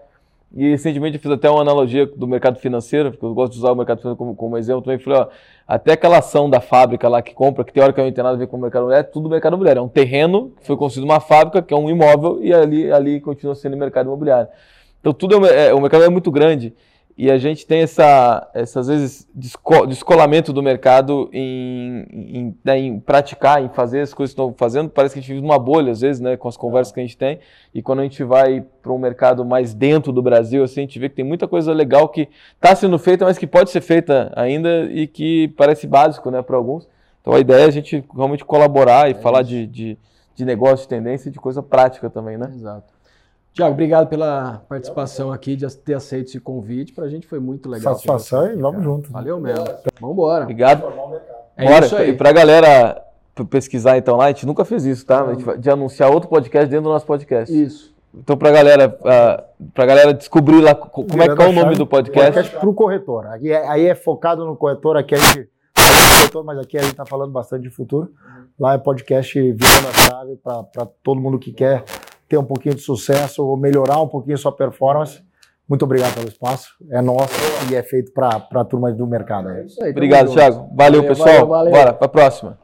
E recentemente eu fiz até uma analogia do mercado financeiro, porque eu gosto de usar o mercado financeiro como, como exemplo também. Falei, ó, até aquela ação da fábrica lá que compra, que teoricamente tem nada a ver com o mercado imobiliário, é tudo mercado imobiliário. É um terreno que foi construído uma fábrica, que é um imóvel, e ali, ali continua sendo mercado imobiliário. Então tudo é, é, o mercado é muito grande. E a gente tem essa, essa às vezes, descolamento do mercado em, em, né, em, praticar, em fazer as coisas que estão fazendo. Parece que a gente vive numa bolha, às vezes, né, com as conversas que a gente tem. E quando a gente vai para um mercado mais dentro do Brasil, assim, a gente vê que tem muita coisa legal que está sendo feita, mas que pode ser feita ainda e que parece básico né, para alguns. Então a ideia é a gente realmente colaborar e é falar de, de, de negócio, de tendência e de coisa prática também, né? Exato. Tiago, obrigado pela participação aqui, de ter aceito esse convite. Para a gente foi muito legal. Satisfação e vamos junto. Valeu mesmo. Vamos embora. Obrigado. É Bora. isso aí. E pra galera pesquisar então lá, a gente nunca fez isso, tá? A gente vai de anunciar outro podcast dentro do nosso podcast. Isso. Então pra galera, uh, pra galera descobrir lá co- como é que é o nome do podcast. Podcast para o corretor. Aqui é, aí é focado no corretor, aqui a gente corretor, mas aqui a gente está falando bastante de futuro. Lá é podcast virando a chave para todo mundo que quer ter um pouquinho de sucesso ou melhorar um pouquinho sua performance. Muito obrigado pelo espaço. É nosso e é feito para a turma do mercado. É isso aí. Obrigado. Thiago. Valeu, Valeu, pessoal. valeu, valeu. Bora, pra próxima.